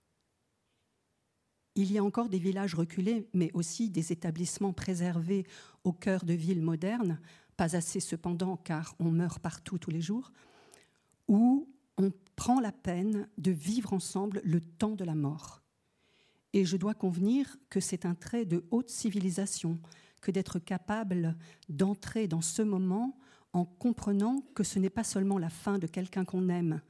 Il y a encore des villages reculés, mais aussi des établissements préservés au cœur de villes modernes, pas assez cependant car on meurt partout tous les jours, où on prend la peine de vivre ensemble le temps de la mort. Et je dois convenir que c'est un trait de haute civilisation que d'être capable d'entrer dans ce moment en comprenant que ce n'est pas seulement la fin de quelqu'un qu'on aime,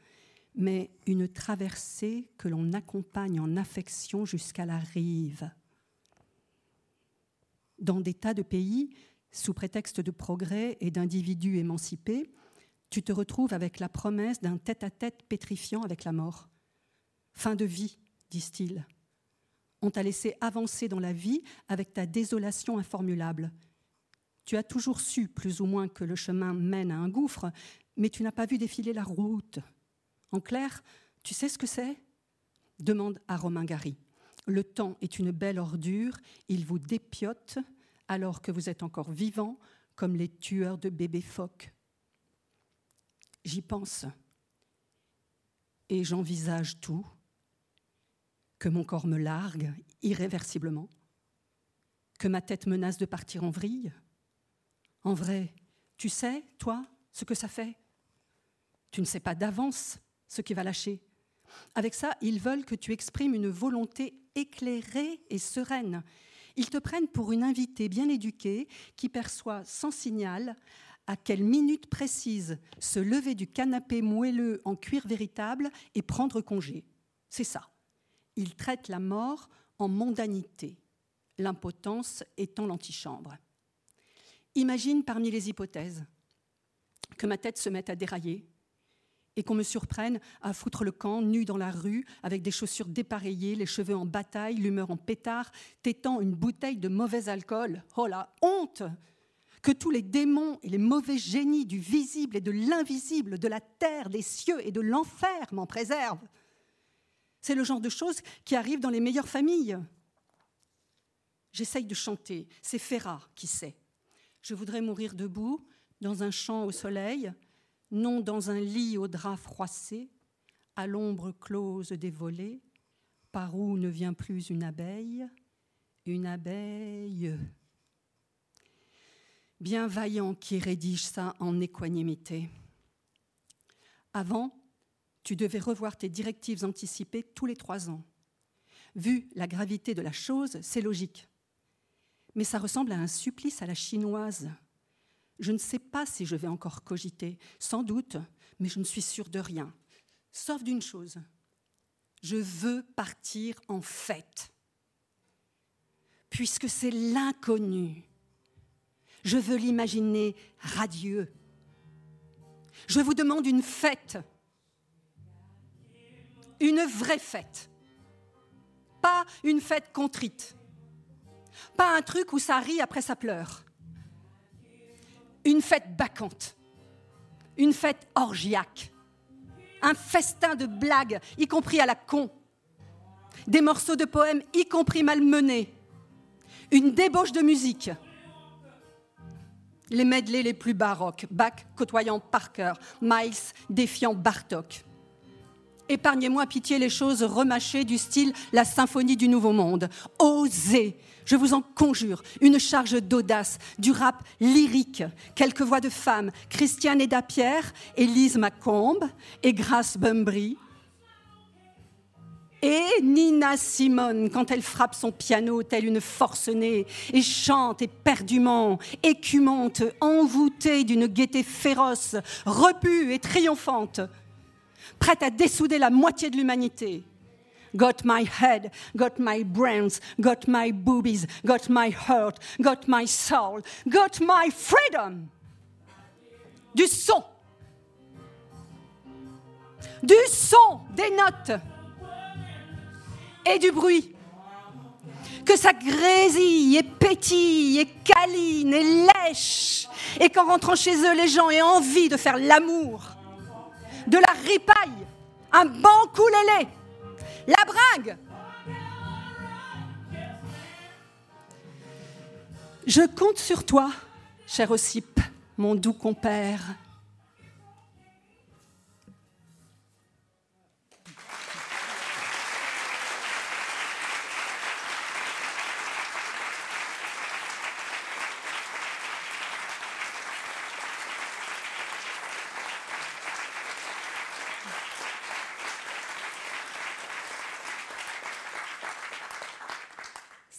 mais une traversée que l'on accompagne en affection jusqu'à la rive. Dans des tas de pays, sous prétexte de progrès et d'individus émancipés, tu te retrouves avec la promesse d'un tête-à-tête pétrifiant avec la mort. Fin de vie, disent-ils. On t'a laissé avancer dans la vie avec ta désolation informulable. Tu as toujours su, plus ou moins, que le chemin mène à un gouffre, mais tu n'as pas vu défiler la route. En clair, tu sais ce que c'est? Demande à Romain Gary. Le temps est une belle ordure, il vous dépiote alors que vous êtes encore vivant comme les tueurs de bébés phoques. J'y pense et j'envisage tout, que mon corps me largue irréversiblement, que ma tête menace de partir en vrille. En vrai, tu sais, toi, ce que ça fait? Tu ne sais pas d'avance ce qui va lâcher. Avec ça, ils veulent que tu exprimes une volonté éclairée et sereine. Ils te prennent pour une invitée bien éduquée qui perçoit sans signal à quelle minute précise se lever du canapé moelleux en cuir véritable et prendre congé. C'est ça. Ils traitent la mort en mondanité, l'impotence étant l'antichambre. Imagine parmi les hypothèses que ma tête se mette à dérailler, et qu'on me surprenne à foutre le camp, nu dans la rue, avec des chaussures dépareillées, les cheveux en bataille, l'humeur en pétard, tétant une bouteille de mauvais alcool. Oh la honte Que tous les démons et les mauvais génies du visible et de l'invisible, de la terre, des cieux et de l'enfer m'en préservent. C'est le genre de choses qui arrivent dans les meilleures familles. J'essaye de chanter, c'est Ferrat qui sait. Je voudrais mourir debout, dans un champ au soleil, non dans un lit au drap froissé, à l'ombre close des volets, par où ne vient plus une abeille, une abeille. Bien vaillant qui rédige ça en équanimité. Avant, tu devais revoir tes directives anticipées tous les trois ans. Vu la gravité de la chose, c'est logique. Mais ça ressemble à un supplice à la chinoise je ne sais pas si je vais encore cogiter, sans doute, mais je ne suis sûre de rien. Sauf d'une chose, je veux partir en fête. Puisque c'est l'inconnu, je veux l'imaginer radieux. Je vous demande une fête, une vraie fête, pas une fête contrite, pas un truc où ça rit après ça pleure une fête bacchante, une fête orgiaque, un festin de blagues, y compris à la con, des morceaux de poèmes, y compris malmenés, une débauche de musique, les medley les plus baroques, Bach côtoyant Parker, Miles défiant Bartok. Épargnez-moi pitié les choses remâchées du style la symphonie du Nouveau Monde. Osez, je vous en conjure, une charge d'audace, du rap lyrique, quelques voix de femmes, Christiane Eda Pierre, Élise Macombe et Grace Bumbry. Et Nina Simone, quand elle frappe son piano telle une forcenée, et chante éperdument, écumante, envoûtée d'une gaieté féroce, repue et triomphante prête à dessouder la moitié de l'humanité. Got my head, got my brains, got my boobies, got my heart, got my soul, got my freedom. Du son. Du son, des notes et du bruit. que ça grésille et pétille et câline et lèche, et qu'en rentrant chez eux, les gens aient envie de faire l'amour, de la ripaille, un bon coulélé, la bringue. Je compte sur toi, cher Ossip, mon doux compère.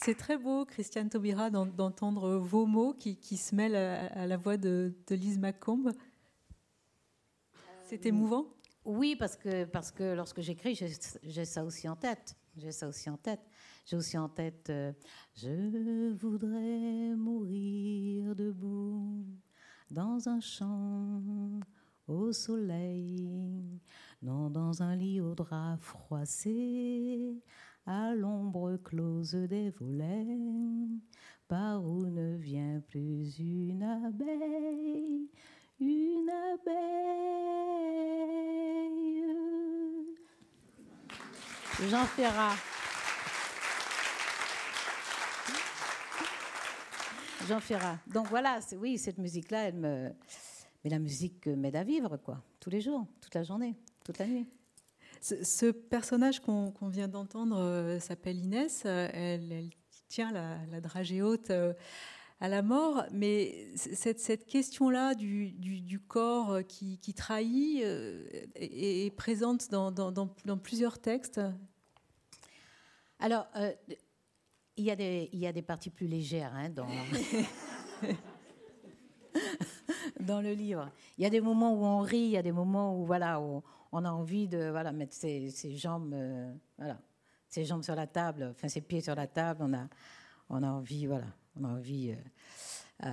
C'est très beau, Christiane Taubira, d'entendre vos mots qui, se mêlent à, la voix de, Lise Macombe. C'est émouvant Oui, parce que, parce que lorsque j'écris, j'ai ça aussi en tête. J'ai ça aussi en tête. J'ai aussi en tête euh, Je voudrais mourir debout dans un champ au soleil, non dans un lit au drap froissé, à l'ombre close des volets, par où ne vient plus une abeille, une abeille? Jean Ferrat. Jean Ferrat. Donc voilà, oui, cette musique-là, elle me. Mais la musique m'aide à vivre, quoi, tous les jours, toute la journée, toute la nuit. Ce, personnage qu'on vient d'entendre euh, s'appelle Inès. Euh, elle, tient la, dragée haute euh, à la mort, mais cette, question-là du, corps qui, trahit est, présente dans, plusieurs textes. Alors, il, y a des, il y a des parties plus légères hein, dans, [laughs] dans le livre. Il y a des moments où on rit, il y a des moments où voilà, où on a envie de voilà, mettre ses, jambes, euh, voilà, ses jambes sur la table, enfin ses pieds sur la table. On a, on a envie, voilà, on a envie, euh, euh,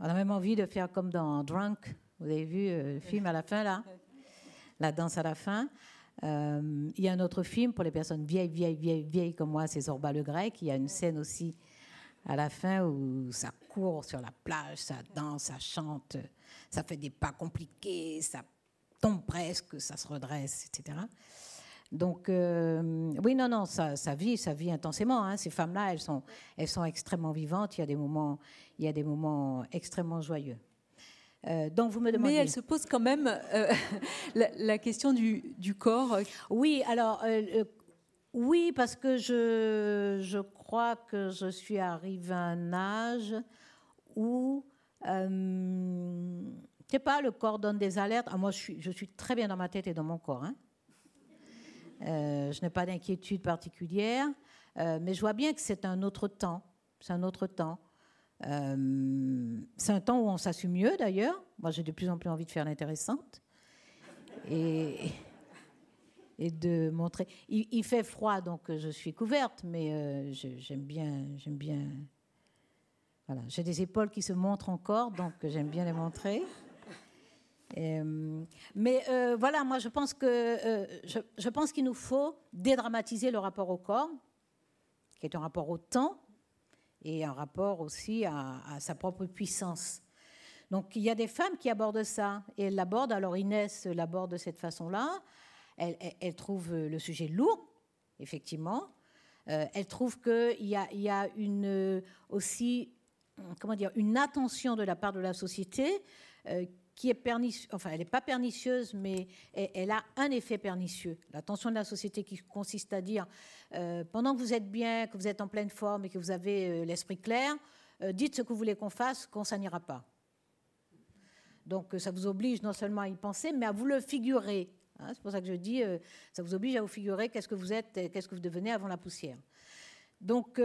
on a même envie de faire comme dans Drunk. Vous avez vu le film à la fin là, la danse à la fin. il y a un autre film pour les personnes vieilles, vieilles, vieilles, vieilles comme moi, c'est Zorba le Grec. Il y a une scène aussi à la fin où ça court sur la plage, ça danse, ça chante, ça fait des pas compliqués, ça tombe presque, ça se redresse, etc. Donc, euh, oui, non, non, ça, ça, vit, ça vit intensément. Hein. Ces femmes-là, elles sont, elles sont extrêmement vivantes. Il y a des moments, il y a des moments extrêmement joyeux. Euh, donc, vous me demandez. Mais elle se pose quand même euh, [laughs] la, question du, du, corps. Oui, alors, oui, parce que je, je crois que je suis arrivée à un âge où sais pas, le corps donne des alertes. Ah, moi, je suis, très bien dans ma tête et dans mon corps. Hein. Euh, je n'ai pas d'inquiétude particulière, euh, mais je vois bien que c'est un autre temps. C'est un autre temps. Euh, c'est un temps où on s'assume mieux, d'ailleurs. Moi, j'ai de plus en plus envie de faire l'intéressante et, et de montrer. Il, il, fait froid, donc je suis couverte, mais j'aime bien, j'aime bien. Voilà, j'ai des épaules qui se montrent encore, donc j'aime bien les montrer. Euh, mais euh, voilà, moi je pense que euh, je, pense qu'il nous faut dédramatiser le rapport au corps, qui est un rapport au temps et un rapport aussi à, sa propre puissance. Donc il y a des femmes qui abordent ça et elles l'abordent. Alors Inès l'aborde de cette façon-là. Elle, elle, trouve le sujet lourd, effectivement. elle trouve qu'il y a, y a une, aussi comment dire, une attention de la part de la société qui est pernicieuse, enfin elle n'est pas pernicieuse, mais elle, a un effet pernicieux. La tension de la société qui consiste à dire, euh, pendant que vous êtes bien, que vous êtes en pleine forme et que vous avez euh, l'esprit clair, euh, dites ce que vous voulez qu'on fasse, qu'on ça n'ira pas. Donc ça vous oblige non seulement à y penser, mais à vous le figurer. Hein. c'est pour ça que je dis, ça vous oblige à vous figurer qu'est-ce que vous êtes, qu'est-ce que vous devenez avant la poussière. Donc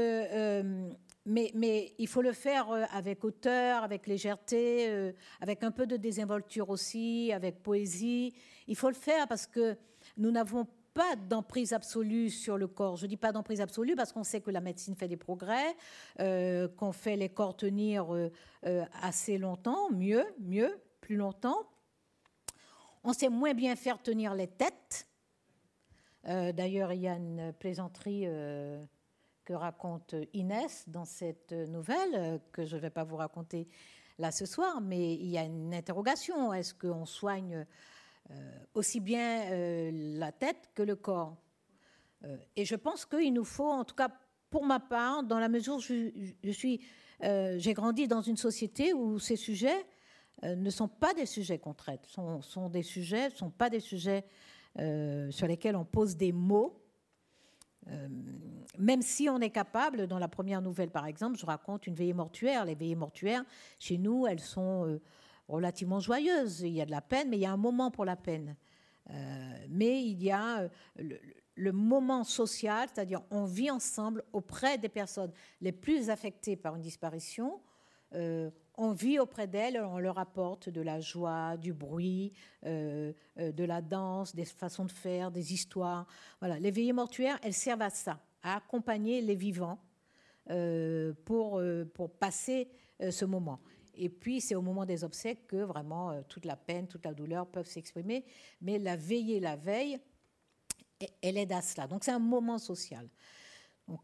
mais, il faut le faire euh, avec hauteur, avec légèreté, euh, avec un peu de désinvolture aussi, avec poésie. Il faut le faire parce que nous n'avons pas d'emprise absolue sur le corps. Je ne dis pas d'emprise absolue parce qu'on sait que la médecine fait des progrès, euh, qu'on fait les corps tenir assez longtemps, mieux, mieux, plus longtemps. On sait moins bien faire tenir les têtes. D'ailleurs, il y a une plaisanterie raconte Inès dans cette nouvelle, que je ne vais pas vous raconter là ce soir, mais il y a une interrogation. Est-ce qu'on soigne aussi bien la tête que le corps? Et je pense qu'il nous faut, en tout cas pour ma part, dans la mesure où je, suis, j'ai grandi dans une société où ces sujets ne sont pas des sujets qu'on traite, sont, sont des sujets, sont pas des sujets sur lesquels on pose des mots euh, même si on est capable, dans la première nouvelle par exemple, je raconte une veillée mortuaire. Les veillées mortuaires, chez nous, elles sont euh, relativement joyeuses. Il y a de la peine, mais il y a un moment pour la peine. Euh, mais il y a le, moment social, c'est-à-dire on vit ensemble auprès des personnes les plus affectées par une disparition on vit auprès d'elles, on leur apporte de la joie, du bruit, euh, euh, de la danse, des façons de faire, des histoires. Voilà, les veillées mortuaires, elles servent à ça, à accompagner les vivants euh, pour, pour passer ce moment. Et puis, c'est au moment des obsèques que vraiment toute la peine, toute la douleur peuvent s'exprimer. Mais la veillée, la veille, elle aide à cela. Donc, c'est un moment social.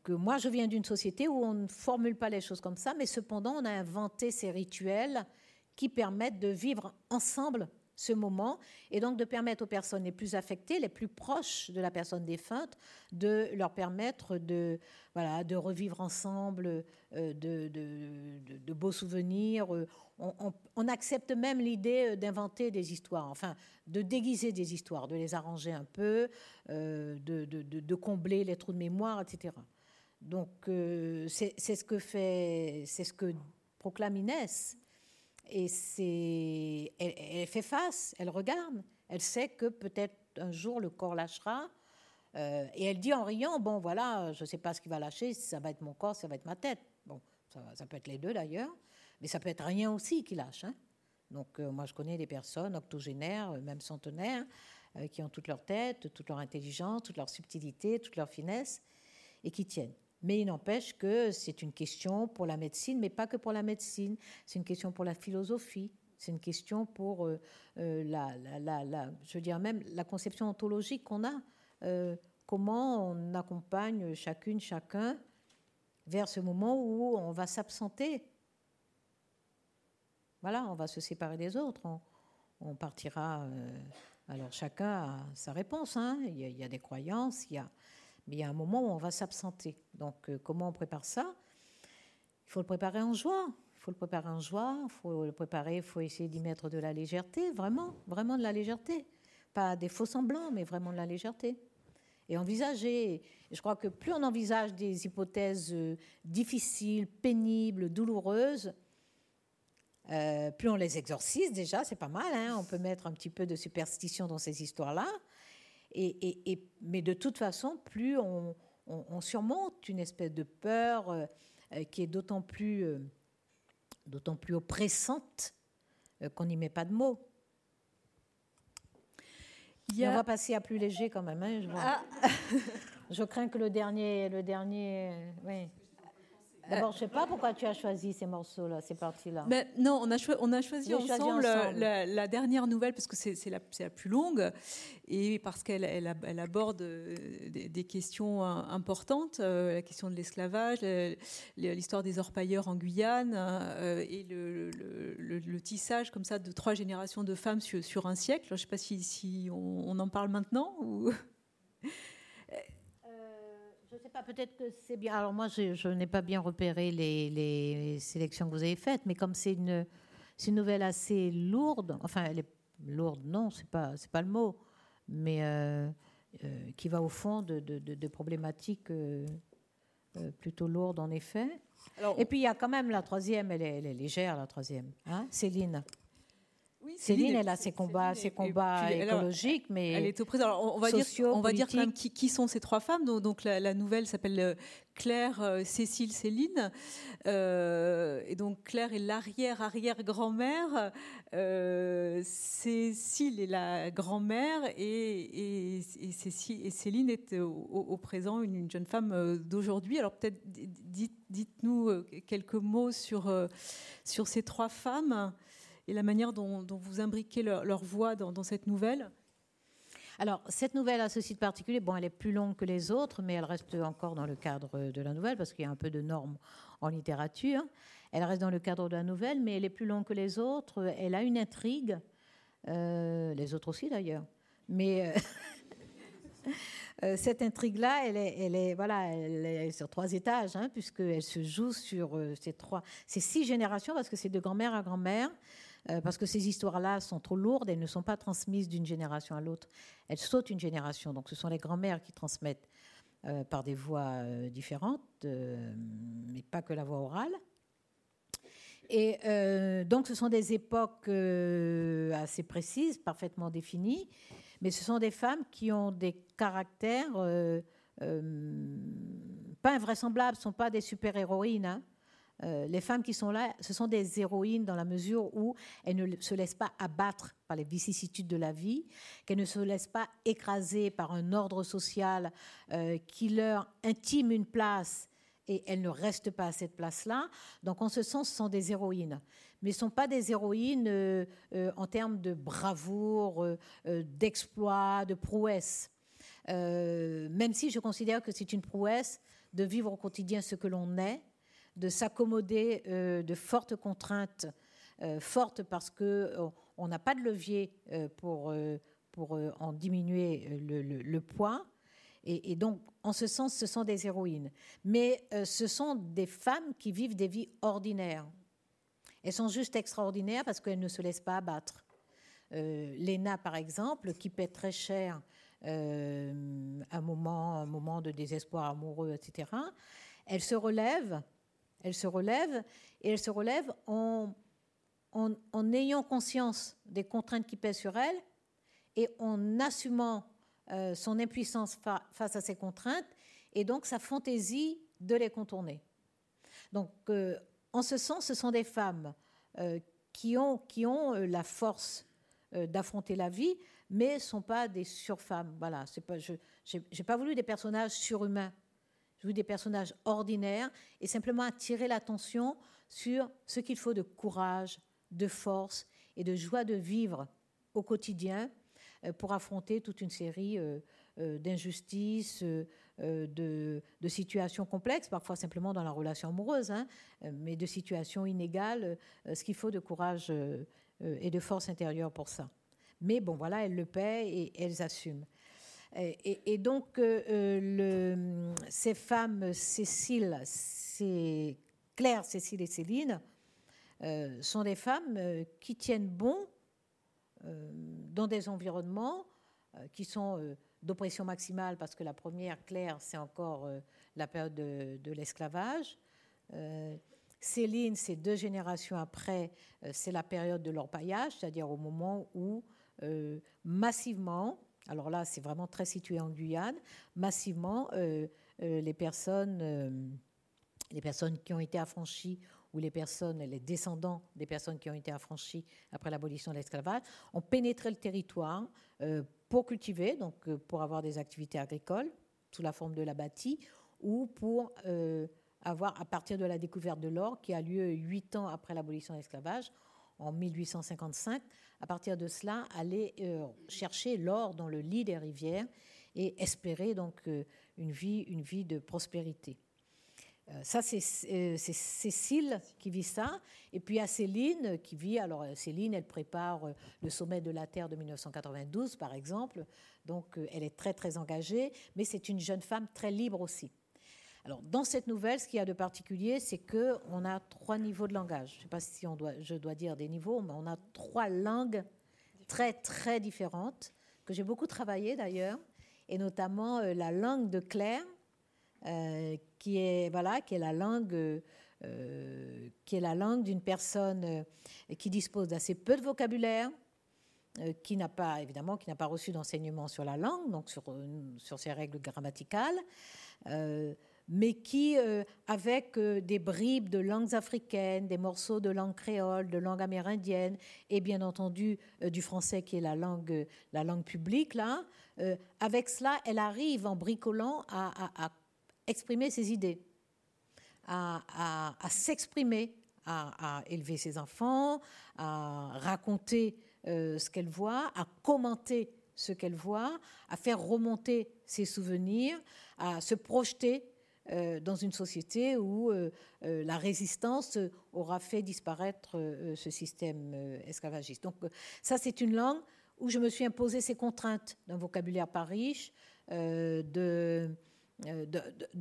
Euh, moi, je viens d'une société où on ne formule pas les choses comme ça, mais cependant, on a inventé ces rituels qui permettent de vivre ensemble ce moment et donc de permettre aux personnes les plus affectées, les plus proches de la personne défunte, de leur permettre de, revivre ensemble euh, de, de, beaux souvenirs. Euh, on, accepte même l'idée d'inventer des histoires, enfin de déguiser des histoires, de les arranger un peu, de, combler les trous de mémoire, etc. Donc euh, c'est ce que fait, c'est ce que proclame Inès. Et c'est, elle, fait face, elle regarde, elle sait que peut-être un jour le corps lâchera. Euh, et elle dit en riant, bon voilà, je ne sais pas ce qui va lâcher, ça va être mon corps, ça va être ma tête. Bon, ça, peut être les deux d'ailleurs, mais ça peut être rien aussi qui lâche. Hein. Donc euh, moi je connais des personnes octogénaires, même centenaires, qui ont toute leur tête, toute leur intelligence, toute leur subtilité, toute leur finesse, et qui tiennent. Mais il n'empêche que c'est une question pour la médecine, mais pas que pour la médecine. C'est une question pour la philosophie. C'est une question pour euh, euh, la, je veux dire même la conception ontologique qu'on a. Euh, comment on accompagne chacune, chacun vers ce moment où on va s'absenter. Voilà, on va se séparer des autres. On, partira. alors chacun a sa réponse. Hein. Il, y a, il, y a, des croyances, il y a, mais il y a un moment où on va s'absenter. Donc, euh, comment on prépare ça? Il faut le préparer en joie. Il faut le préparer en joie. Il faut le préparer. Il faut essayer d'y mettre de la légèreté, vraiment, vraiment de la légèreté. Pas des faux semblants, mais vraiment de la légèreté. Et envisager. je crois que plus on envisage des hypothèses euh, difficiles, pénibles, douloureuses, euh, plus on les exorcise déjà, c'est pas mal. Hein on peut mettre un petit peu de superstition dans ces histoires-là. Et, mais de toute façon, plus on, surmonte une espèce de peur euh, euh, qui est d'autant plus, euh, d'autant plus oppressante qu'on n'y met pas de mots. On va passer à plus léger quand même. Hein, je, ah. [laughs] je, crains que le dernier, le dernier, oui. D'abord, je ne sais pas pourquoi tu as choisi ces morceaux-là, ces parties-là. Mais non, on a, on a choisi, ensemble, La, dernière nouvelle parce que c'est la, la, plus longue et parce qu'elle elle, aborde euh, des, questions euh, importantes, euh, la question de l'esclavage, l'histoire des orpailleurs en Guyane et le, tissage comme ça de trois générations de femmes sur, un siècle. je ne sais pas si, si on, on, en parle maintenant ou je ne sais pas, peut-être que c'est bien. Alors moi, je, n'ai pas bien repéré les, sélections que vous avez faites, mais comme c'est une, une, nouvelle assez lourde, enfin, elle est lourde, non, c'est pas, c'est pas le mot, mais euh, euh, qui va au fond de, de, problématiques euh, plutôt lourdes en effet. Et puis il y a quand même la troisième, elle est, elle est légère, la troisième, hein Céline. Céline, elle a ses combats, ses combats écologiques, mais elle est au présent. on va dire, on va dire qui, sont ces trois femmes. Donc, la, nouvelle s'appelle euh, Claire, euh, Cécile, Céline. Euh, et donc Claire est l'arrière-arrière-grand-mère. Cécile est la grand-mère et, et, Céline est au, présent une, jeune femme d'aujourd'hui. Alors peut-être dites-nous quelques mots sur, sur ces trois femmes et la manière dont, vous imbriquez leur, voix dans, cette nouvelle Alors, cette nouvelle a ceci de particulier. Bon, elle est plus longue que les autres, mais elle reste encore dans le cadre de la nouvelle, parce qu'il y a un peu de normes en littérature. Elle reste dans le cadre de la nouvelle, mais elle est plus longue que les autres. Elle a une intrigue, euh, les autres aussi d'ailleurs. Mais euh, [laughs] euh, cette intrigue-là, elle est, elle est, voilà, elle est sur trois étages, hein, puisqu'elle se joue sur ces trois, ces six générations, parce que c'est de grand-mère à grand-mère. Euh, parce que ces histoires-là sont trop lourdes, elles ne sont pas transmises d'une génération à l'autre, elles sautent une génération. Donc ce sont les grands-mères qui transmettent euh, par des voix euh, différentes, mais pas que la voix orale. Et donc ce sont des époques assez précises, parfaitement définies, mais ce sont des femmes qui ont des caractères pas invraisemblables, ce ne sont pas des super-héroïnes. Hein. Euh, les femmes qui sont là, ce sont des héroïnes dans la mesure où elles ne se laissent pas abattre par les vicissitudes de la vie, qu'elles ne se laissent pas écraser par un ordre social euh, qui leur intime une place et elles ne restent pas à cette place-là. Donc en ce sens, ce sont des héroïnes. Mais ce ne sont pas des héroïnes euh, en termes de bravoure, d'exploit, de prouesse. même si je considère que c'est une prouesse de vivre au quotidien ce que l'on est, de s'accommoder euh, de fortes contraintes, euh, fortes parce que euh, n'a pas de levier pour, pour en diminuer le, poids. Et, donc, en ce sens, ce sont des héroïnes. Mais ce sont des femmes qui vivent des vies ordinaires. Elles sont juste extraordinaires parce qu'elles ne se laissent pas abattre. Léna, par exemple, qui paie très cher un, moment, un moment de désespoir amoureux, etc., elle se relève elle se relève et elle se relève en, ayant conscience des contraintes qui pèsent sur elle et en assumant euh, son impuissance face à ces contraintes et donc sa fantaisie de les contourner. Donc, euh, en ce sens, ce sont des femmes euh, qui ont, qui ont la force d'affronter la vie, mais ne sont pas des surfemmes. Voilà, pas, je n'ai pas voulu des personnages surhumains des personnages ordinaires et simplement attirer l'attention sur ce qu'il faut de courage, de force et de joie de vivre au quotidien euh, pour affronter toute une série euh, euh, d'injustices, de, situations complexes, parfois simplement dans la relation amoureuse, hein, mais de situations inégales, ce qu'il faut de courage et de force intérieure pour ça. Mais bon, voilà, elles le paient et elles assument. Et, donc, euh, euh, ces femmes, Cécile, Claire, Cécile et Céline, euh, sont des femmes qui tiennent bon dans des environnements qui sont d'oppression maximale, parce que la première, Claire, c'est encore la période de, l'esclavage. Céline, c'est deux générations après, c'est la période de l'orpaillage, c'est-à-dire au moment où massivement alors là, c'est vraiment très situé en Guyane, massivement, euh, euh, les, personnes, euh, les personnes qui ont été affranchies ou les personnes, les descendants des personnes qui ont été affranchies après l'abolition de l'esclavage, ont pénétré le territoire pour cultiver, donc pour avoir des activités agricoles sous la forme de la bâtie, ou pour avoir, à partir de la découverte de l'or, qui a lieu huit ans après l'abolition de l'esclavage, en 1855, à partir de cela, aller euh, chercher l'or dans le lit des rivières et espérer donc euh, une, vie, une vie de prospérité. Euh, ça, c'est Cécile qui vit ça. Et puis a Céline qui vit. Alors, Céline, elle prépare le sommet de la Terre de 1992, par exemple. Donc, elle est très, très engagée. Mais c'est une jeune femme très libre aussi. Alors, dans cette nouvelle, ce qu'il y a de particulier, c'est qu'on a trois niveaux de langage. Je ne sais pas si on doit, je dois dire des niveaux, mais on a trois langues très, très différentes, que j'ai beaucoup travaillé d'ailleurs, et notamment euh, la langue de Claire, euh, qui, est, voilà, qui est la langue. Euh, qui est la langue d'une personne qui dispose d'assez peu de vocabulaire, qui n'a pas évidemment qui n'a pas reçu d'enseignement sur la langue, donc sur, sur ses règles grammaticales, mais qui, euh, avec euh, des bribes de langues africaines, des morceaux de langue créole, de langue amérindienne, et bien entendu euh, du français qui est la langue, la langue publique, là, avec cela, elle arrive en bricolant à, exprimer ses idées, à, s'exprimer, à, élever ses enfants, à raconter ce qu'elle voit, à commenter ce qu'elle voit, à faire remonter ses souvenirs, à se projeter dans une société où euh, euh, la résistance aura fait disparaître ce système esclavagiste. Donc ça, c'est une langue où je me suis imposé ces contraintes d'un vocabulaire pas riche, d'un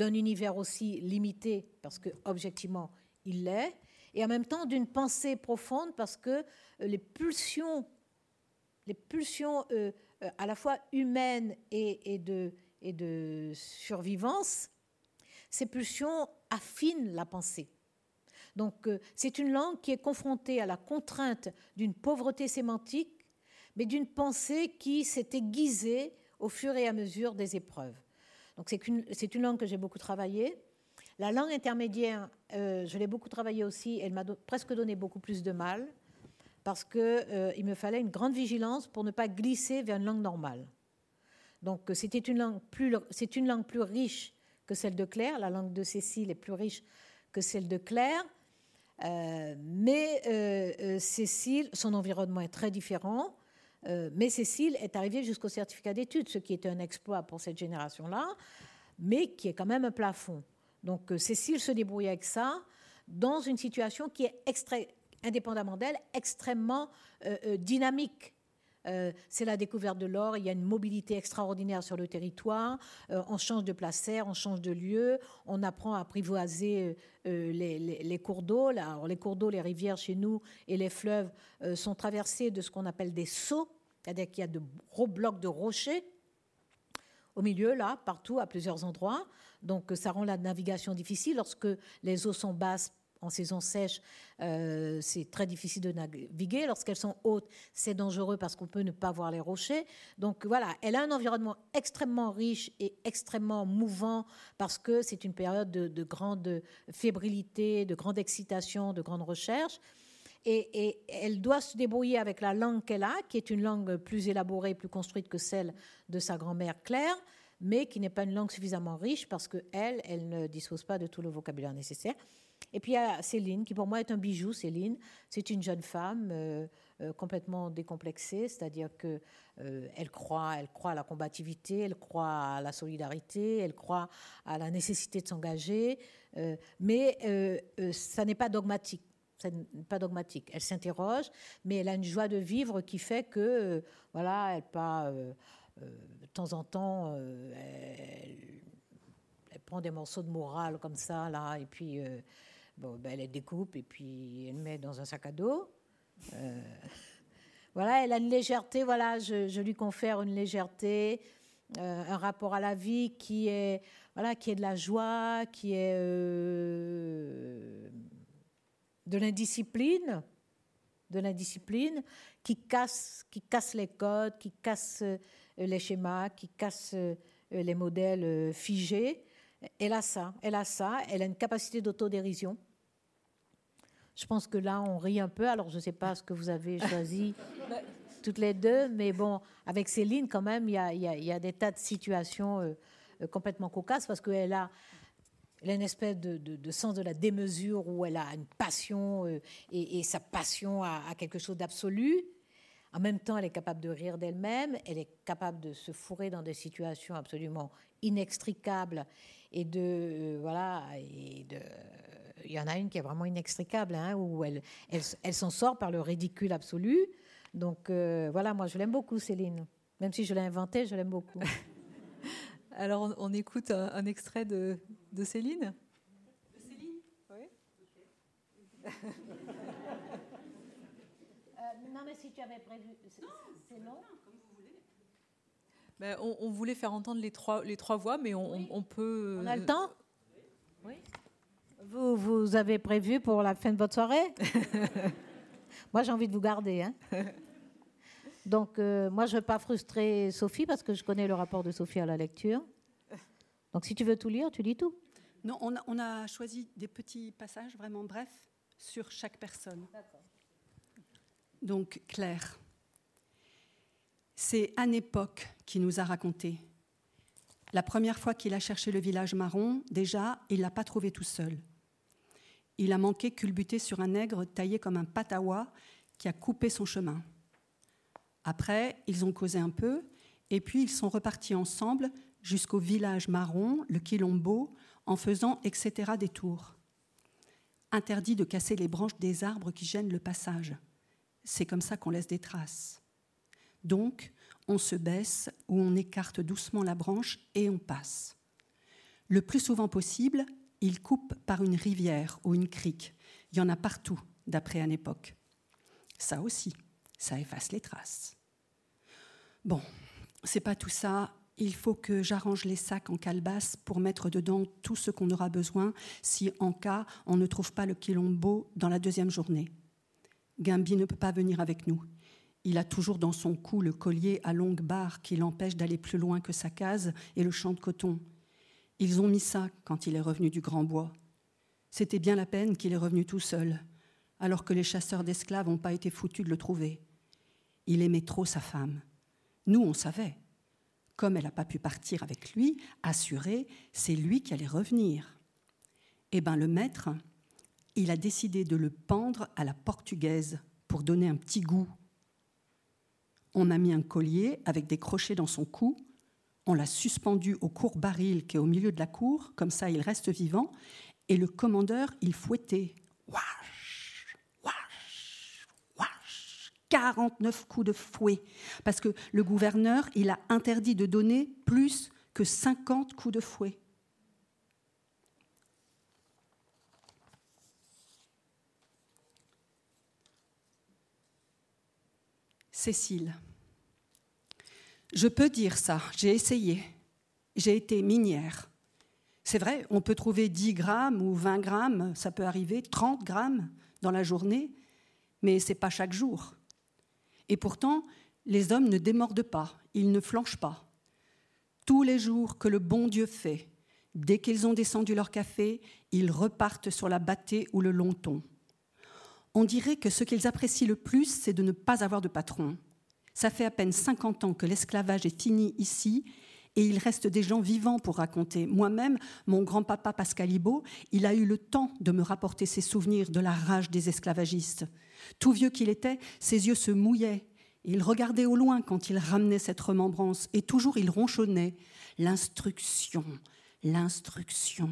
univers aussi limité, parce que objectivement, il l'est, et en même temps d'une pensée profonde, parce que les pulsions, les pulsions à la fois humaines et, de, et de survivance, ces pulsions affinent la pensée. Donc euh, c'est une langue qui est confrontée à la contrainte d'une pauvreté sémantique, mais d'une pensée qui s'est aiguisée au fur et à mesure des épreuves. Donc c'est une, une, langue que j'ai beaucoup travaillée. La langue intermédiaire, euh, je l'ai beaucoup travaillée aussi, elle m'a presque donné beaucoup plus de mal, parce qu'il euh, me fallait une grande vigilance pour ne pas glisser vers une langue normale. Donc c'était une c'est une langue plus riche que celle de Claire. La langue de Cécile est plus riche que celle de Claire. Euh, mais euh, euh, Cécile, son environnement est très différent. mais Cécile est arrivée jusqu'au certificat d'études, ce qui est un exploit pour cette génération-là, mais qui est quand même un plafond. Donc Cécile se débrouille avec ça dans une situation qui est, indépendamment d'elle, extrêmement dynamique. Euh, c'est la découverte de l'or. Il y a une mobilité extraordinaire sur le territoire. Euh, on change de placère, on change de lieu. On apprend à apprivoiser euh, les, cours d'eau. les cours d'eau, les rivières chez nous et les fleuves sont traversés de ce qu'on appelle des sauts, c'est-à-dire qu'il y a de gros blocs de rochers au milieu, là, partout, à plusieurs endroits. Donc ça rend la navigation difficile. Lorsque les eaux sont basses, en saison sèche, euh, c'est très difficile de naviguer. Lorsqu'elles sont hautes, c'est dangereux parce qu'on peut ne pas voir les rochers. Donc voilà, elle a un environnement extrêmement riche et extrêmement mouvant parce que c'est une période de, grande fébrilité, de grande excitation, de grande recherche. Et, et, elle doit se débrouiller avec la langue qu'elle a, qui est une langue plus élaborée, plus construite que celle de sa grand-mère Claire, mais qui n'est pas une langue suffisamment riche parce qu'elle, elle ne dispose pas de tout le vocabulaire nécessaire. Et puis il y a Céline, qui pour moi est un bijou. Céline, c'est une jeune femme euh, euh, complètement décomplexée, c'est-à-dire que euh, elle croit, elle croit à la combativité, elle croit à la solidarité, elle croit à la nécessité de s'engager, mais ça n'est pas dogmatique. Pas dogmatique. Elle s'interroge, mais elle a une joie de vivre qui fait que, voilà, elle pas de temps en temps, elle, elle, prend des morceaux de morale comme ça, là, et puis Bon, ben, elle découpe et puis elle met dans un sac à dos. Euh, [laughs] voilà, elle a une légèreté, voilà, je, lui confère une légèreté, euh, un rapport à la vie qui est, voilà, qui est de la joie, qui est euh, de l'indiscipline, de l'indiscipline, qui casse, qui casse les codes, qui casse les schémas, qui casse les modèles figés. Elle a ça, elle a ça, elle a une capacité d'autodérision. Je pense que là, on rit un peu. Alors, je ne sais pas ce que vous avez choisi [laughs] toutes les deux, mais bon, avec Céline, quand même, il y a, des tas de situations euh, euh, complètement cocasses parce qu'elle a, elle a une espèce de, sens de la démesure où elle a une passion euh, et, sa passion a, quelque chose d'absolu. En même temps, elle est capable de rire d'elle-même, elle est capable de se fourrer dans des situations absolument inextricables et de euh, voilà et de il y en a une qui est vraiment inextricable hein, où elle elle, s'en sort par le ridicule absolu. Donc euh, voilà moi je l'aime beaucoup Céline. Même si je l'ai inventée je l'aime beaucoup. [laughs] Alors on, écoute un, extrait de, de Céline. De Céline? Oui. [laughs] Euh, non mais si tu avais prévu c'est long ben, on, voulait faire entendre les trois, les trois voix, mais on, peut. On a le temps? Oui. Vous, vous avez prévu pour la fin de votre soirée? [laughs] Moi, j'ai envie de vous garder. Hein. Donc, euh, moi, je ne veux pas frustrer Sophie parce que je connais le rapport de Sophie à la lecture. Donc, si tu veux tout lire, tu lis tout. Non, on a, on a choisi des petits passages vraiment brefs sur chaque personne. Donc, Claire. C'est Anne Époque qui nous a raconté. La première fois qu'il a cherché le village marron, déjà, il l'a pas trouvé tout seul. Il a manqué culbuté sur un nègre taillé comme un patawa qui a coupé son chemin. Après, ils ont causé un peu, Et puis ils sont repartis ensemble jusqu'au village marron, le Quilombo, en faisant etc. des tours. Interdit de casser les branches des arbres qui gênent le passage. C'est comme ça qu'on laisse des traces. Donc, on se baisse ou on écarte doucement la branche et on passe. Le plus souvent possible, il coupe par une rivière ou une crique. Il y en a partout, d'après une époque. Ça aussi, ça efface les traces. Bon, c'est pas tout ça. Il faut que j'arrange les sacs en calebasse pour mettre dedans tout ce qu'on aura besoin si, en cas, on ne trouve pas le quilombo dans la deuxième journée. Gimby ne peut pas venir avec nous. Il a toujours dans son cou le collier à longue barre qui l'empêche d'aller plus loin que sa case et le champ de coton. Ils ont mis ça quand il est revenu du Grand Bois. C'était bien la peine qu'il est revenu tout seul, alors que les chasseurs d'esclaves n'ont pas été foutus de le trouver. Il aimait trop sa femme. Nous, on savait. Comme elle n'a pas pu partir avec lui, assuré, c'est lui qui allait revenir. Eh bien, le maître, il a décidé de le pendre à la portugaise pour donner un petit goût. On a mis un collier avec des crochets dans son cou on l'a suspendu au court baril qui est au milieu de la cour, comme ça il reste vivant, et le commandeur, il fouettait. Wash, wash, wash. 49 coups de fouet. Parce que le gouverneur, il a interdit de donner plus que 50 coups de fouet. Cécile. Je peux dire ça, j'ai essayé. J'ai été minière. C'est vrai, on peut trouver 10 grammes ou 20 grammes, ça peut arriver, 30 grammes dans la journée, mais ce n'est pas chaque jour. Et pourtant, les hommes ne démordent pas, ils ne flanchent pas. Tous les jours que le bon Dieu fait, dès qu'ils ont descendu leur café, ils repartent sur la bâtée ou le lonton. On dirait que ce qu'ils apprécient le plus, c'est de ne pas avoir de patron, ça fait à peine 50 ans que l'esclavage est fini ici et il reste des gens vivants pour raconter. Moi-même, mon grand-papa Pascalibo, il a eu le temps de me rapporter ses souvenirs de la rage des esclavagistes. Tout vieux qu'il était, ses yeux se mouillaient. Il regardait au loin quand il ramenait cette remembrance, et toujours il ronchonnait L'instruction, l'instruction.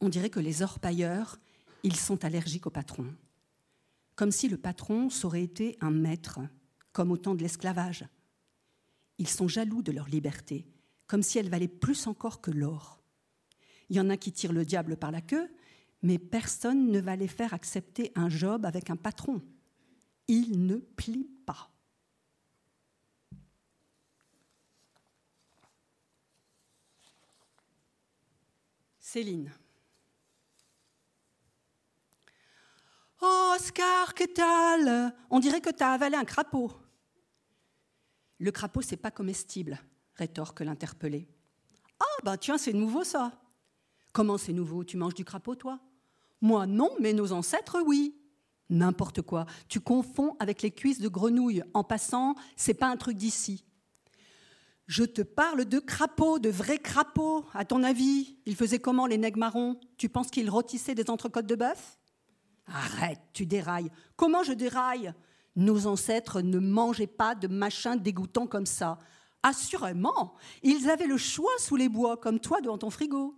On dirait que les orpailleurs, ils sont allergiques au patron. Comme si le patron aurait été un maître comme au temps de l'esclavage. Ils sont jaloux de leur liberté, comme si elle valait plus encore que l'or. Il y en a qui tirent le diable par la queue, mais personne ne va les faire accepter un job avec un patron. Ils ne plient pas. Céline. Oh, Oscar, que tal? On dirait que tu as avalé un crapaud. Le crapaud, c'est pas comestible, rétorque l'interpellé. Ah, bah tiens, c'est nouveau ça. Comment c'est nouveau? Tu manges du crapaud, toi? Moi, non, mais nos ancêtres, oui. N'importe quoi. Tu confonds avec les cuisses de grenouille. En passant, c'est pas un truc d'ici. Je te parle de crapauds, de vrais crapauds. À ton avis, ils faisaient comment les nègres marrons? Tu penses qu'ils rôtissaient des entrecôtes de bœuf? Arrête, tu dérailles. Comment je déraille? Nos ancêtres ne mangeaient pas de machins dégoûtants comme ça. Assurément, ils avaient le choix sous les bois, comme toi devant ton frigo.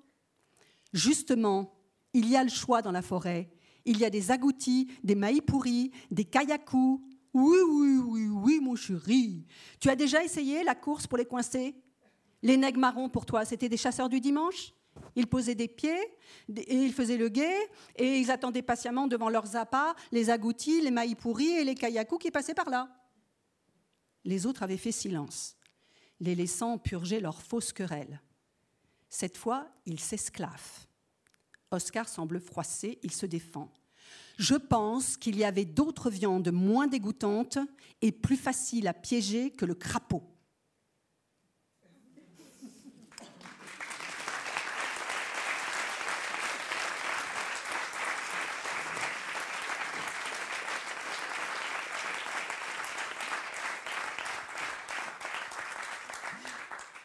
Justement, il y a le choix dans la forêt. Il y a des agoutis, des maïs pourris, des kayakous. Oui, oui, oui, oui, mon chéri. Tu as déjà essayé la course pour les coincer? Les nègres marrons, pour toi, c'était des chasseurs du dimanche? Ils posaient des pieds et ils faisaient le guet et ils attendaient patiemment devant leurs appâts les agoutis, les maïs pourris et les kayakous qui passaient par là. Les autres avaient fait silence, les laissant purger leurs fausses querelles. Cette fois, ils s'esclavent. Oscar semble froissé, il se défend. Je pense qu'il y avait d'autres viandes moins dégoûtantes et plus faciles à piéger que le crapaud.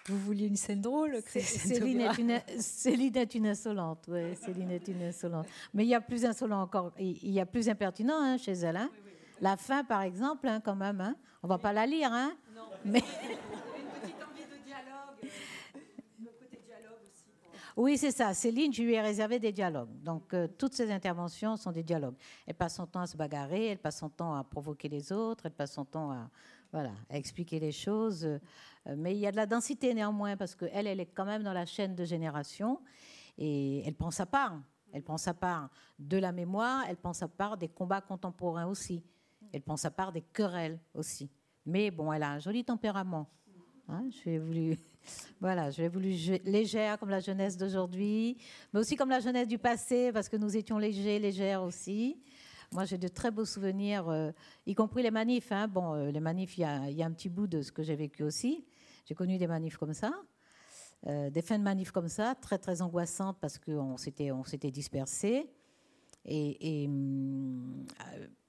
Vous vouliez une scène drôle, Céline est, une, Céline est une insolente, ouais, Céline est une insolente. Mais il y a plus insolent encore, il y a plus impertinent hein, chez elle. Hein. La fin, par exemple, hein, quand même, hein. on va pas la lire, hein non. Mais... [laughs] Oui, c'est ça. Céline, je lui ai réservé des dialogues. Donc, euh, toutes ces interventions sont des dialogues. Elle passe son temps à se bagarrer, elle passe son temps à provoquer les autres, elle passe son temps à, voilà, à expliquer les choses. Euh, mais il y a de la densité néanmoins, parce qu'elle, elle est quand même dans la chaîne de génération et elle prend sa part. Elle prend sa part de la mémoire, elle prend sa part des combats contemporains aussi. Elle prend sa part des querelles aussi. Mais bon, elle a un joli tempérament. Hein, [laughs] je vais voulu, voilà, je vais voulu légère comme la jeunesse d'aujourd'hui, mais aussi comme la jeunesse du passé, parce que nous étions légers, légères aussi. Moi, j'ai de très beaux souvenirs, euh, y compris les manifs. Hein. Bon, euh, les manifs, il y, a, un petit bout de ce que j'ai vécu aussi. J'ai connu des manifs comme ça, euh, des fins de manifs comme ça, très très angoissantes parce qu'on s'était on s'était dispersés. Et, hum,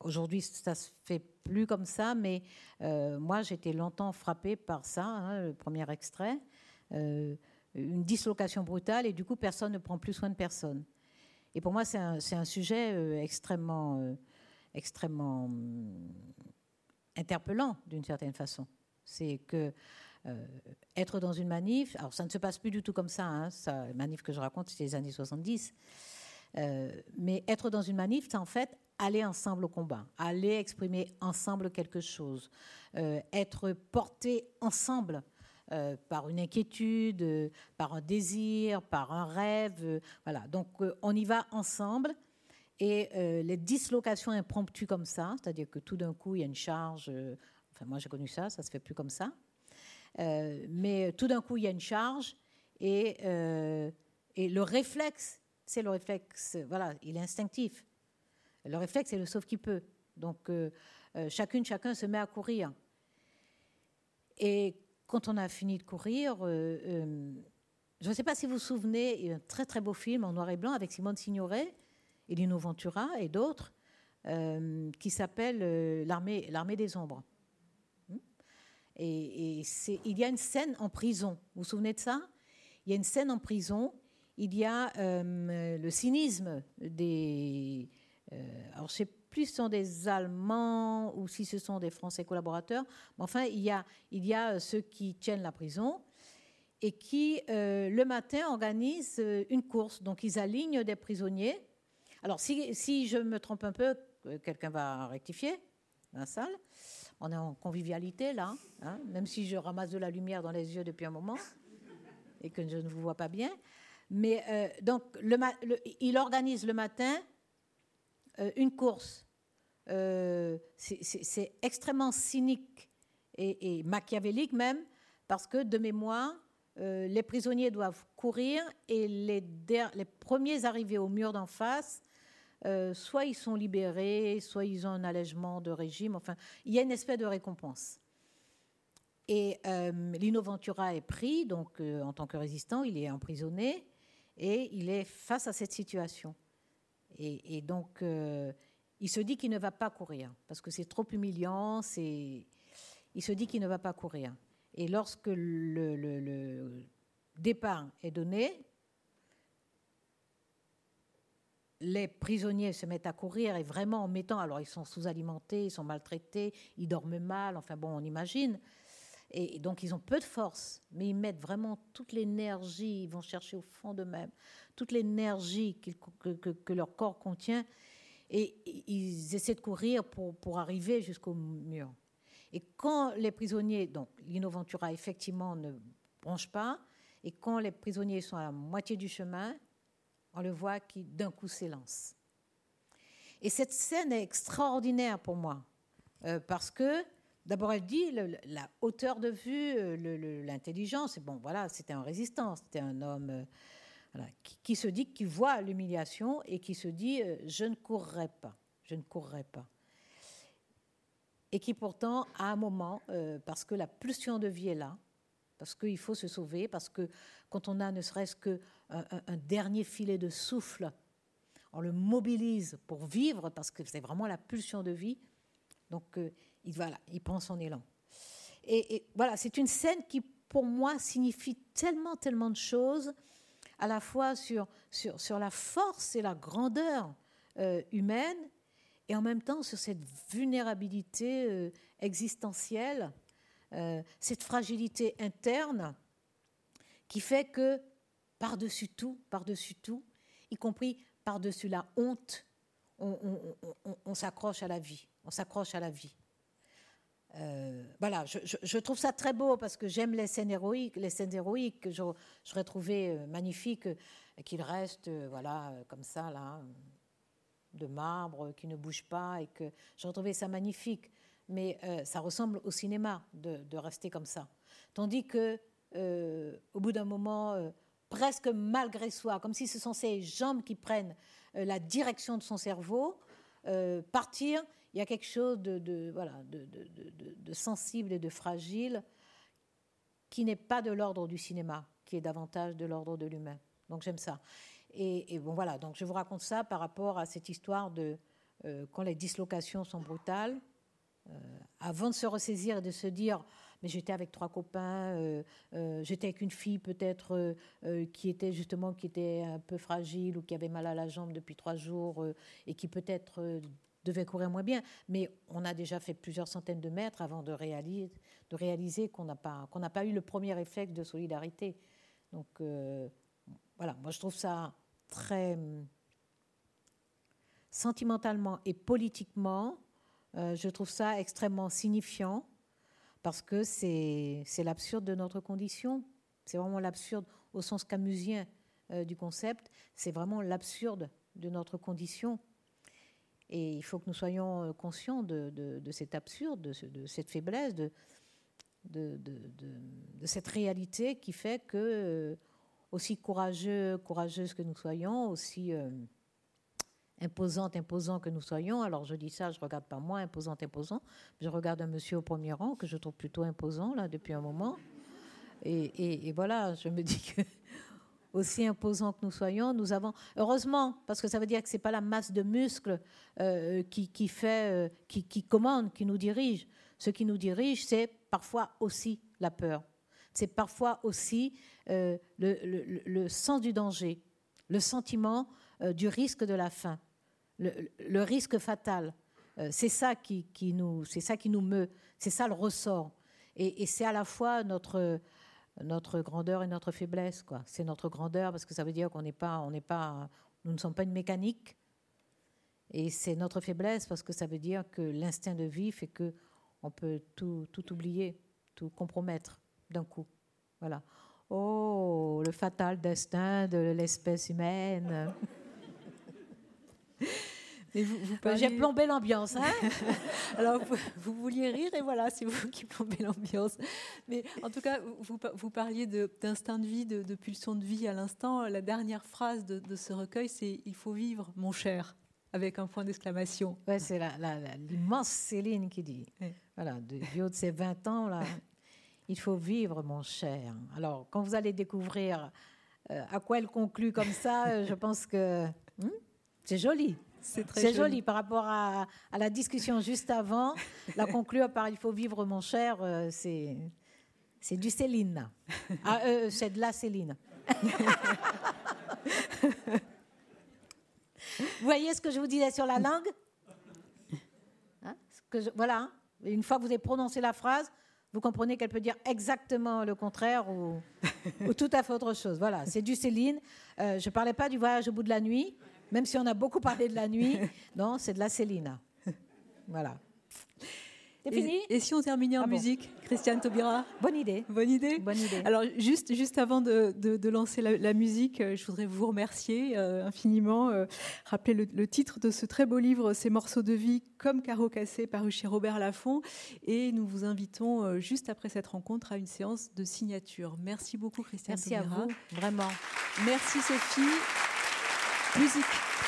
aujourd'hui, ça se fait plus comme ça, mais moi, j'étais longtemps frappée par ça, hein, le premier extrait, une dislocation brutale, et du coup, personne ne prend plus soin de personne. Et pour moi, c'est un, sujet euh, extrêmement, extrêmement hum, interpellant, d'une certaine façon. C'est que être dans une manif, alors ça ne se passe plus du tout comme ça, hein, ça manif que je raconte, c'est les années 70, mais être dans une manif, c'est en fait aller ensemble au combat, aller exprimer ensemble quelque chose, euh, être porté ensemble euh, par une inquiétude, euh, par un désir, par un rêve. voilà. Donc on y va ensemble. Et les dislocations impromptues comme ça, c'est-à-dire que tout d'un coup il y a une charge. enfin moi j'ai connu ça, ça se fait plus comme ça. mais tout d'un coup il y a une charge et, et le réflexe, c'est le réflexe. Voilà, il est instinctif le réflexe, c'est le sauve qui peut. Donc, euh, euh, chacune, chacun se met à courir. Et quand on a fini de courir, euh, je ne sais pas si vous vous souvenez, il y a un très très beau film en noir et blanc avec Simone Signoret, Elino Ventura et d'autres, qui s'appelle l'armée, l'armée des ombres. Hmm? Et, et il y a une scène en prison. Vous vous souvenez de ça? Il y a une scène en prison. Il y a le cynisme des, euh, alors, je ne sais plus ce sont des Allemands ou si ce sont des Français collaborateurs, mais enfin, il y a, euh, ceux qui tiennent la prison et qui, euh, le matin, organisent une course. Donc, ils alignent des prisonniers. Alors, si, je me trompe un peu, quelqu'un va rectifier la salle. On est en convivialité, là, hein, même si je ramasse de la lumière dans les yeux depuis un moment et que je ne vous vois pas bien. Mais donc, il organise le matin euh, une course. Euh, c'est extrêmement cynique et, machiavélique même, parce que de mémoire, euh, les prisonniers doivent courir et les, premiers arrivés au mur d'en face, soit ils sont libérés, soit ils ont un allègement de régime, enfin, il y a une espèce de récompense. Et Lino Ventura est pris, donc en tant que résistant, il est emprisonné et il est face à cette situation. Et, donc, euh, il se dit qu'il ne va pas courir, parce que c'est trop humiliant, il se dit qu'il ne va pas courir. Et lorsque le, départ est donné, les prisonniers se mettent à courir et vraiment en mettant, alors ils sont sous-alimentés, ils sont maltraités, ils dorment mal, enfin bon, on imagine. Et donc ils ont peu de force, mais ils mettent vraiment toute l'énergie, ils vont chercher au fond d'eux-mêmes toute l'énergie que, leur corps contient, et ils essaient de courir pour, pour arriver jusqu'au mur. Et quand les prisonniers, donc Lino Ventura effectivement ne bronche pas, et quand les prisonniers sont à la moitié du chemin, on le voit qui d'un coup s'élance. Et cette scène est extraordinaire pour moi, euh, parce que d'abord elle dit la hauteur de vue, euh, l'intelligence, bon voilà, c'était un résistant, c'était un homme euh, qui, se dit, qui voit l'humiliation et qui se dit euh, je ne courrai pas, je ne courrai pas. Et qui pourtant, à un moment, euh, parce que la pulsion de vie est là, parce qu'il faut se sauver, parce que quand on a ne serait-ce qu'un un, dernier filet de souffle, on le mobilise pour vivre, parce que c'est vraiment la pulsion de vie. Donc, euh, il, voilà, il prend son élan. Et voilà, c'est une scène qui, pour moi, signifie tellement, tellement de choses à la fois sur, sur, sur la force et la grandeur euh, humaine et en même temps sur cette vulnérabilité euh, existentielle, euh, cette fragilité interne qui fait que par-dessus tout, par-dessus tout, y compris par-dessus la honte, on, s'accroche à la vie, on s'accroche à la vie. Euh, voilà, je, trouve ça très beau parce que j'aime les scènes héroïques, les scènes héroïques que j'aurais trouvé magnifiques, qu'ils restent, voilà, comme ça là, de marbre qui ne bouge pas et que j'ai trouvé ça magnifique. Mais euh, ça ressemble au cinéma de, rester comme ça. Tandis que, euh, au bout d'un moment, euh, presque malgré soi, comme si ce sont ses jambes qui prennent la direction de son cerveau, partir, il y a quelque chose de, sensible et de fragile qui n'est pas de l'ordre du cinéma, qui est davantage de l'ordre de l'humain. Donc j'aime ça. Et, bon, voilà, donc je vous raconte ça par rapport à cette histoire de euh, quand les dislocations sont brutales. Euh, avant de se ressaisir et de se dire, mais j'étais avec trois copains, euh, j'étais avec une fille peut-être qui était justement qui était un peu fragile ou qui avait mal à la jambe depuis trois jours et qui peut-être devait courir moins bien. Mais on a déjà fait plusieurs centaines de mètres avant de réaliser, qu'on n'a pas, n'a pas eu le premier réflexe de solidarité. Donc voilà, moi je trouve ça très sentimentalement et politiquement, euh, je trouve ça extrêmement signifiant parce que c'est l'absurde de notre condition. C'est vraiment l'absurde au sens camusien euh, du concept. C'est vraiment l'absurde de notre condition. Et il faut que nous soyons euh, conscients de, de, cet absurde, de, de cette faiblesse, de, de, cette réalité qui fait que aussi courageux, courageuse que nous soyons, aussi euh, imposante, imposant que nous soyons. Alors je dis ça, je regarde pas moi, imposante, imposant. Je regarde un monsieur au premier rang que je trouve plutôt imposant là depuis un moment. Et, voilà, je me dis que aussi imposant que nous soyons, nous avons heureusement parce que ça veut dire que c'est pas la masse de muscles euh, qui, fait, euh, qui, qui commande, qui nous dirige. Ce qui nous dirige, c'est parfois aussi la peur c'est parfois aussi euh, le, sens du danger, le sentiment du risque de la faim, le, risque fatal. C'est ça qui, nous, c'est ça qui nous meut, c'est ça le ressort. Et, c'est à la fois notre notre grandeur et notre faiblesse, quoi. C'est notre grandeur parce que ça veut dire qu'on n'est pas, on n'est pas, nous ne sommes pas une mécanique. Et c'est notre faiblesse parce que ça veut dire que l'instinct de vie fait que on peut tout, tout oublier, tout compromettre d'un coup. Voilà. Oh, le fatal destin de l'espèce humaine. [laughs] J'ai plombé l'ambiance. Hein [laughs] Alors, vous, vouliez rire et voilà, c'est vous qui plombez l'ambiance. Mais en tout cas, vous, vous parliez d'instinct de, vie, de, pulsion de vie à l'instant. La dernière phrase de, ce recueil, c'est Il faut vivre, mon cher, avec un point d'exclamation. Ouais, c'est l'immense Céline qui dit. Voilà, du haut de ses 20 ans, là, il faut vivre, mon cher. Alors, quand vous allez découvrir euh, à quoi elle conclut comme ça, euh, je pense que hmm, c'est joli. C'est joli. joli. par rapport à, la discussion [laughs] juste avant. La conclure par il faut vivre, mon cher, euh, c'est c'est du Céline. Ah, c'est de la Céline. [laughs] vous voyez ce que je vous disais sur la langue? Hein, que Voilà. Hein. Une fois que vous avez prononcé la phrase, vous comprenez qu'elle peut dire exactement le contraire ou, tout à fait autre chose. Voilà, c'est du Céline. Euh, je ne parlais pas du voyage au bout de la nuit, même si on a beaucoup parlé de la nuit. Non, c'est de la Céline. Voilà. Et, si on terminait en ah musique, Christiane Taubira Bonne idée. Bonne idée. Bonne idée. Alors juste, juste avant de, de, lancer la, musique, euh, je voudrais vous remercier euh, infiniment. Euh, rappeler le, titre de ce très beau livre, Ces morceaux de vie comme carreau cassé, paru chez Robert Laffont. Et nous vous invitons juste après cette rencontre à une séance de signature. Merci beaucoup, Christiane Merci à vous, vraiment. Merci Sophie. Musique.